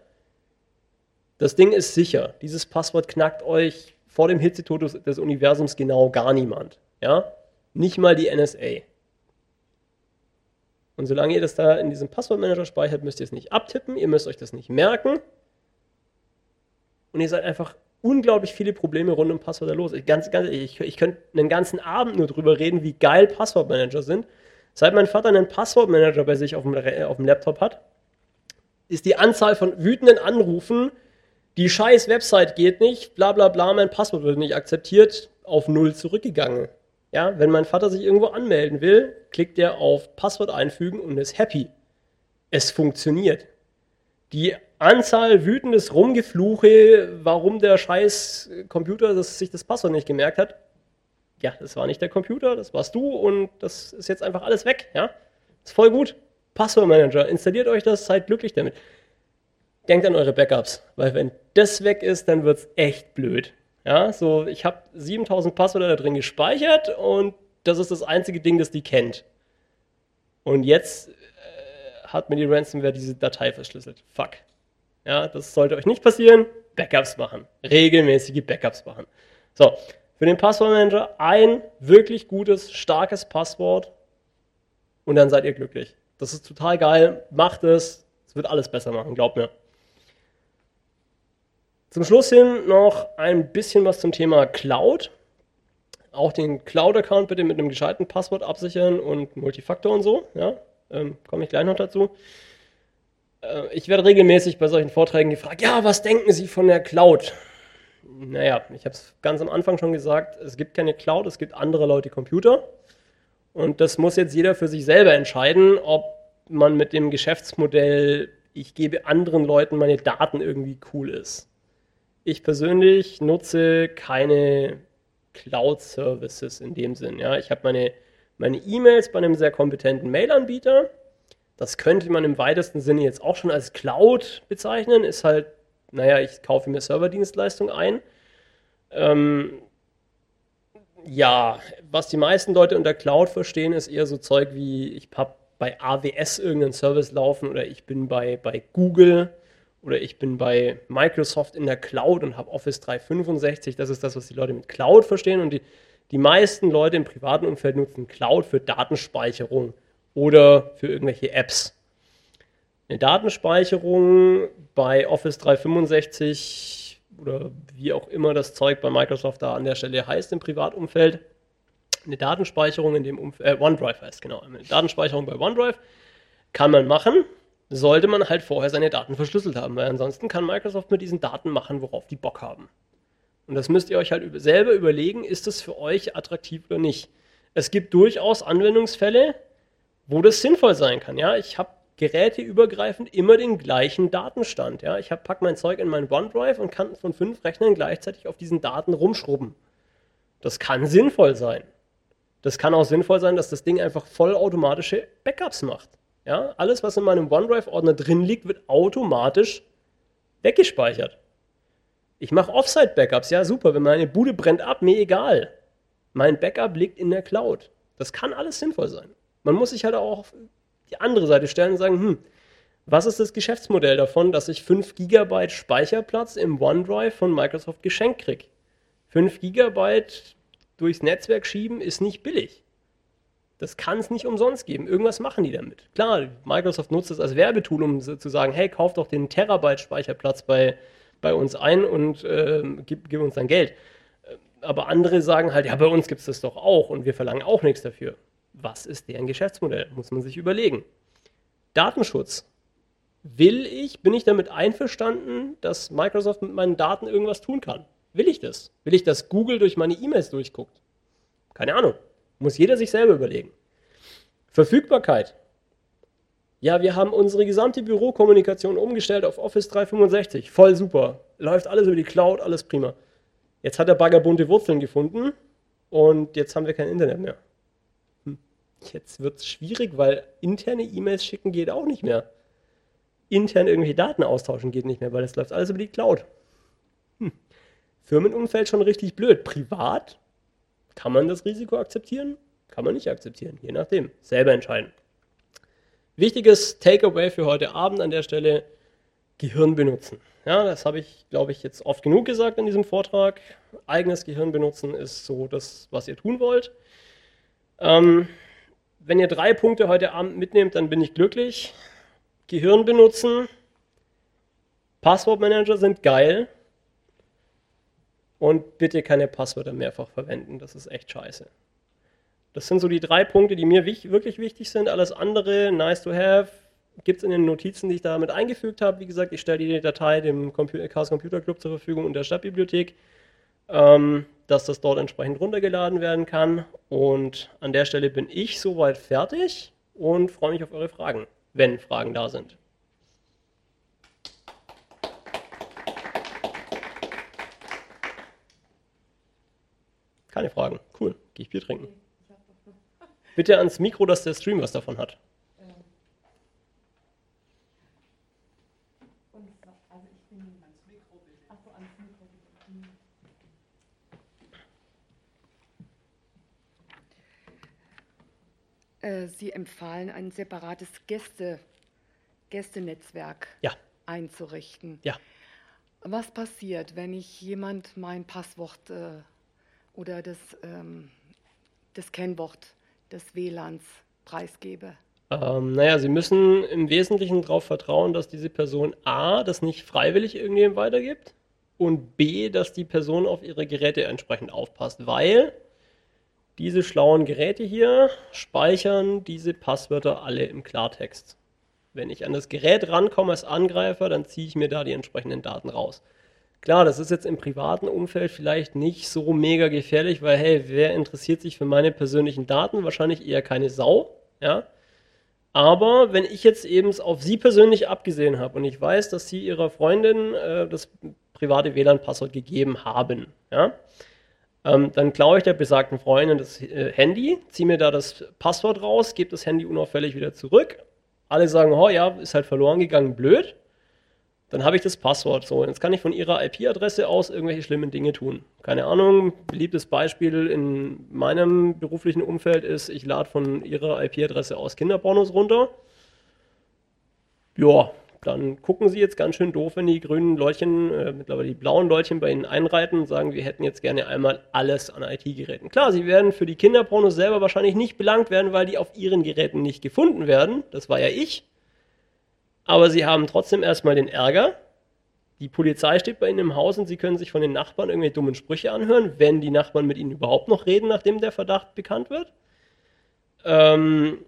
Das Ding ist sicher. Dieses Passwort knackt euch vor dem Hitzetod des Universums genau gar niemand. Ja? Nicht mal die NSA. Und solange ihr das da in diesem Passwortmanager speichert, müsst ihr es nicht abtippen, ihr müsst euch das nicht merken. Und ihr seid einfach unglaublich viele Probleme rund um Passwörter los. Ich, ganz, ganz, ich, ich könnte einen ganzen Abend nur drüber reden, wie geil Passwortmanager sind. Seit mein Vater einen Passwortmanager bei sich auf dem, auf dem Laptop hat, ist die Anzahl von wütenden Anrufen, die scheiß Website geht nicht, bla bla bla, mein Passwort wird nicht akzeptiert, auf null zurückgegangen. Ja, wenn mein Vater sich irgendwo anmelden will, klickt er auf Passwort einfügen und ist happy. Es funktioniert. Die Anzahl wütendes Rumgefluche, warum der scheiß Computer das, sich das Passwort nicht gemerkt hat. Ja, das war nicht der Computer, das warst du und das ist jetzt einfach alles weg. Ja, ist voll gut. Passwortmanager, installiert euch das, seid glücklich damit. Denkt an eure Backups, weil wenn das weg ist, dann wird es echt blöd. Ja, so ich habe 7000 Passwörter da drin gespeichert und das ist das einzige Ding, das die kennt. Und jetzt äh, hat mir die Ransomware diese Datei verschlüsselt. Fuck. Ja, das sollte euch nicht passieren. Backups machen. Regelmäßige Backups machen. So, für den Passwortmanager ein wirklich gutes, starkes Passwort und dann seid ihr glücklich. Das ist total geil. Macht es. Es wird alles besser machen, glaubt mir. Zum Schluss hin noch ein bisschen was zum Thema Cloud. Auch den Cloud-Account bitte mit einem gescheiten Passwort absichern und Multifaktor und so. Ja, ähm, komme ich gleich noch dazu. Äh, ich werde regelmäßig bei solchen Vorträgen gefragt, ja, was denken Sie von der Cloud? Naja, ich habe es ganz am Anfang schon gesagt, es gibt keine Cloud, es gibt andere Leute Computer. Und das muss jetzt jeder für sich selber entscheiden, ob man mit dem Geschäftsmodell, ich gebe anderen Leuten meine Daten irgendwie cool ist. Ich persönlich nutze keine Cloud-Services in dem Sinn. Ja. Ich habe meine meine E-Mails bei einem sehr kompetenten Mail-Anbieter das könnte man im weitesten Sinne jetzt auch schon als Cloud bezeichnen. Ist halt, naja, ich kaufe mir Serverdienstleistung ein. Ähm, ja, was die meisten Leute unter Cloud verstehen, ist eher so Zeug wie, ich habe bei AWS irgendeinen Service laufen oder ich bin bei, bei Google oder ich bin bei Microsoft in der Cloud und habe Office 365. Das ist das, was die Leute mit Cloud verstehen. Und die, die meisten Leute im privaten Umfeld nutzen Cloud für Datenspeicherung oder für irgendwelche Apps. Eine Datenspeicherung bei Office 365 oder wie auch immer das Zeug bei Microsoft da an der Stelle heißt im Privatumfeld. Eine Datenspeicherung in dem Umfeld, äh, OneDrive heißt genau, eine Datenspeicherung bei OneDrive Kann man machen, sollte man halt vorher seine Daten verschlüsselt haben, weil ansonsten kann Microsoft mit diesen Daten machen, worauf die Bock haben. Und das müsst ihr euch halt selber überlegen, ist das für euch attraktiv oder nicht. Es gibt durchaus Anwendungsfälle, wo das sinnvoll sein kann. Ja, ich habe geräteübergreifend immer den gleichen Datenstand. Ja, ich packe mein Zeug in meinen OneDrive und kann von fünf Rechnern gleichzeitig auf diesen Daten rumschrubben. Das kann sinnvoll sein. Das kann auch sinnvoll sein, dass das Ding einfach vollautomatische Backups macht. Ja, alles, was in meinem OneDrive-Ordner drin liegt, wird automatisch weggespeichert. Ich mache Offsite-Backups, ja super, wenn meine Bude brennt ab, mir egal. Mein Backup liegt in der Cloud. Das kann alles sinnvoll sein. Man muss sich halt auch die andere Seite stellen und sagen, hm, was ist das Geschäftsmodell davon, dass ich 5 GB Speicherplatz im OneDrive von Microsoft geschenkt kriege? 5 GB durchs Netzwerk schieben ist nicht billig. Das kann es nicht umsonst geben. Irgendwas machen die damit. Klar, Microsoft nutzt es als Werbetool, um zu sagen, hey, kauf doch den Terabyte Speicherplatz bei bei uns ein und äh, gib, gib uns dann Geld. Aber andere sagen halt, ja, bei uns gibt es das doch auch und wir verlangen auch nichts dafür. Was ist deren Geschäftsmodell? Muss man sich überlegen. Datenschutz. Will ich, bin ich damit einverstanden, dass Microsoft mit meinen Daten irgendwas tun kann? Will ich das? Will ich, dass Google durch meine E-Mails durchguckt? Keine Ahnung. Muss jeder sich selber überlegen. Verfügbarkeit. Ja, wir haben unsere gesamte Bürokommunikation umgestellt auf Office 365. Voll super. Läuft alles über die Cloud, alles prima. Jetzt hat der Bagger bunte Wurzeln gefunden und jetzt haben wir kein Internet mehr. Jetzt wird es schwierig, weil interne E-Mails schicken geht auch nicht mehr. Intern irgendwelche Daten austauschen geht nicht mehr, weil das läuft alles über die Cloud. Hm. Firmenumfeld schon richtig blöd. Privat kann man das Risiko akzeptieren, kann man nicht akzeptieren, je nachdem. Selber entscheiden. Wichtiges Takeaway für heute Abend an der Stelle, Gehirn benutzen. Ja, das habe ich, glaube ich, jetzt oft genug gesagt in diesem Vortrag. Eigenes Gehirn benutzen ist so das, was ihr tun wollt. Ähm, wenn ihr drei Punkte heute Abend mitnehmt, dann bin ich glücklich. Gehirn benutzen, Passwortmanager sind geil und bitte keine Passwörter mehrfach verwenden. Das ist echt scheiße. Das sind so die drei Punkte, die mir wirklich wichtig sind. Alles andere, nice to have, gibt es in den Notizen, die ich damit eingefügt habe. Wie gesagt, ich stelle die Datei dem Chaos Computer Club zur Verfügung und der Stadtbibliothek, ähm, dass das dort entsprechend runtergeladen werden kann. Und an der Stelle bin ich soweit fertig und freue mich auf eure Fragen, wenn Fragen da sind. Keine Fragen. Cool. Gehe ich Bier trinken. Bitte ans Mikro, dass der Stream was davon hat. Sie empfahlen ein separates Gäste, Gästenetzwerk ja. einzurichten. Ja. Was passiert, wenn ich jemand mein Passwort äh, oder das, ähm, das Kennwort des WLANs preisgebe? Ähm, naja, Sie müssen im Wesentlichen darauf vertrauen, dass diese Person A, das nicht freiwillig irgendjemandem weitergibt und B, dass die Person auf ihre Geräte entsprechend aufpasst, weil diese schlauen Geräte hier speichern diese Passwörter alle im Klartext. Wenn ich an das Gerät rankomme als Angreifer, dann ziehe ich mir da die entsprechenden Daten raus. Klar, das ist jetzt im privaten Umfeld vielleicht nicht so mega gefährlich, weil hey, wer interessiert sich für meine persönlichen Daten? Wahrscheinlich eher keine Sau, ja. Aber wenn ich jetzt eben auf Sie persönlich abgesehen habe und ich weiß, dass Sie Ihrer Freundin äh, das private WLAN-Passwort gegeben haben, ja, ähm, dann klaue ich der besagten Freundin das äh, Handy, ziehe mir da das Passwort raus, gebe das Handy unauffällig wieder zurück. Alle sagen, oh ja, ist halt verloren gegangen, blöd dann habe ich das Passwort. So, jetzt kann ich von Ihrer IP-Adresse aus irgendwelche schlimmen Dinge tun. Keine Ahnung, beliebtes Beispiel in meinem beruflichen Umfeld ist, ich lade von Ihrer IP-Adresse aus Kinderpornos runter. Ja, dann gucken Sie jetzt ganz schön doof, wenn die grünen Leutchen, äh, mittlerweile die blauen Leutchen bei Ihnen einreiten und sagen, wir hätten jetzt gerne einmal alles an IT-Geräten. Klar, Sie werden für die Kinderpornos selber wahrscheinlich nicht belangt werden, weil die auf Ihren Geräten nicht gefunden werden. Das war ja ich aber sie haben trotzdem erstmal den Ärger. Die Polizei steht bei ihnen im Haus und sie können sich von den Nachbarn irgendwelche dummen Sprüche anhören, wenn die Nachbarn mit ihnen überhaupt noch reden, nachdem der Verdacht bekannt wird. Ähm,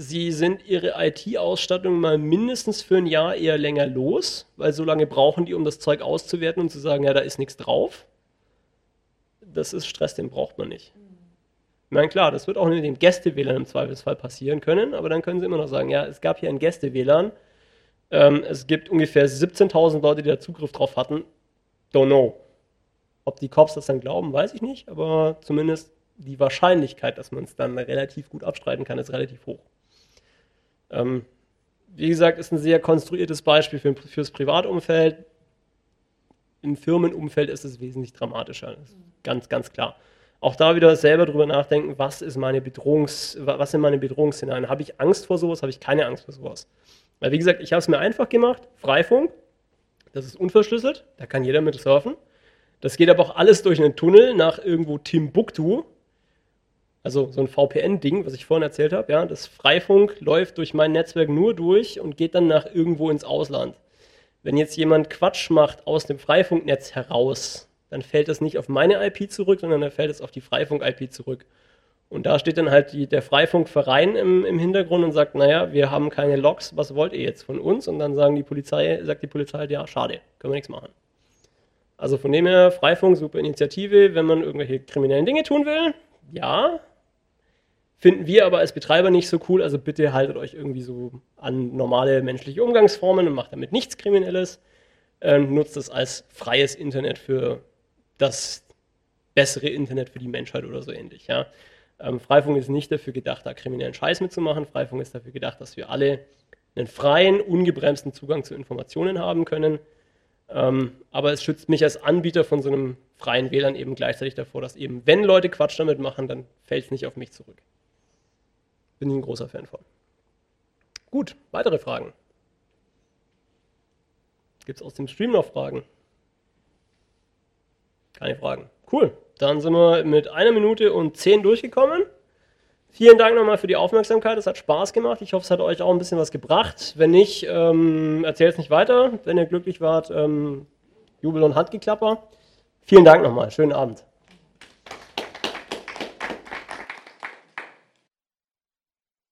Sie sind ihre IT-Ausstattung mal mindestens für ein Jahr eher länger los, weil so lange brauchen die, um das Zeug auszuwerten und zu sagen, ja, da ist nichts drauf. Das ist Stress, den braucht man nicht. Ich meine, klar, das wird auch mit dem Gäste-WLAN im Zweifelsfall passieren können, aber dann können sie immer noch sagen, ja, es gab hier ein Gäste-WLAN, ähm, es gibt ungefähr 17.000 Leute, die da Zugriff drauf hatten. Don't know. Ob die Cops das dann glauben, weiß ich nicht, aber zumindest die Wahrscheinlichkeit, dass man es dann relativ gut abstreiten kann, ist relativ hoch. Ähm, wie gesagt, ist ein sehr konstruiertes Beispiel für, fürs Privatumfeld. Im Firmenumfeld ist es wesentlich dramatischer. ganz, ganz klar. Auch da wieder selber drüber nachdenken, was, ist meine Bedrohungs, was sind meine Bedrohungsszenarien? Habe ich Angst vor sowas? Habe ich keine Angst vor sowas? Weil, wie gesagt, ich habe es mir einfach gemacht. Freifunk, das ist unverschlüsselt, da kann jeder mit surfen. Das geht aber auch alles durch einen Tunnel nach irgendwo Timbuktu also so ein VPN-Ding, was ich vorhin erzählt habe, ja, das Freifunk läuft durch mein Netzwerk nur durch und geht dann nach irgendwo ins Ausland. Wenn jetzt jemand Quatsch macht aus dem Freifunknetz heraus, dann fällt das nicht auf meine IP zurück, sondern dann fällt es auf die Freifunk-IP zurück. Und da steht dann halt die, der Freifunkverein im, im Hintergrund und sagt, naja, wir haben keine Logs, was wollt ihr jetzt von uns? Und dann sagen die Polizei, sagt die Polizei halt, ja, schade, können wir nichts machen. Also von dem her, Freifunk, super Initiative, wenn man irgendwelche kriminellen Dinge tun will, ja, Finden wir aber als Betreiber nicht so cool, also bitte haltet euch irgendwie so an normale menschliche Umgangsformen und macht damit nichts Kriminelles. Ähm, nutzt es als freies Internet für das bessere Internet für die Menschheit oder so ähnlich. Ja. Ähm, Freifunk ist nicht dafür gedacht, da kriminellen Scheiß mitzumachen. Freifunk ist dafür gedacht, dass wir alle einen freien, ungebremsten Zugang zu Informationen haben können. Ähm, aber es schützt mich als Anbieter von so einem freien WLAN eben gleichzeitig davor, dass eben, wenn Leute Quatsch damit machen, dann fällt es nicht auf mich zurück. Bin ich ein großer Fan von. Gut, weitere Fragen? Gibt es aus dem Stream noch Fragen? Keine Fragen. Cool. Dann sind wir mit einer Minute und zehn durchgekommen. Vielen Dank nochmal für die Aufmerksamkeit. Es hat Spaß gemacht. Ich hoffe, es hat euch auch ein bisschen was gebracht. Wenn nicht, ähm, erzählt es nicht weiter. Wenn ihr glücklich wart, ähm, Jubel und Handgeklapper. Vielen Dank nochmal. Schönen Abend.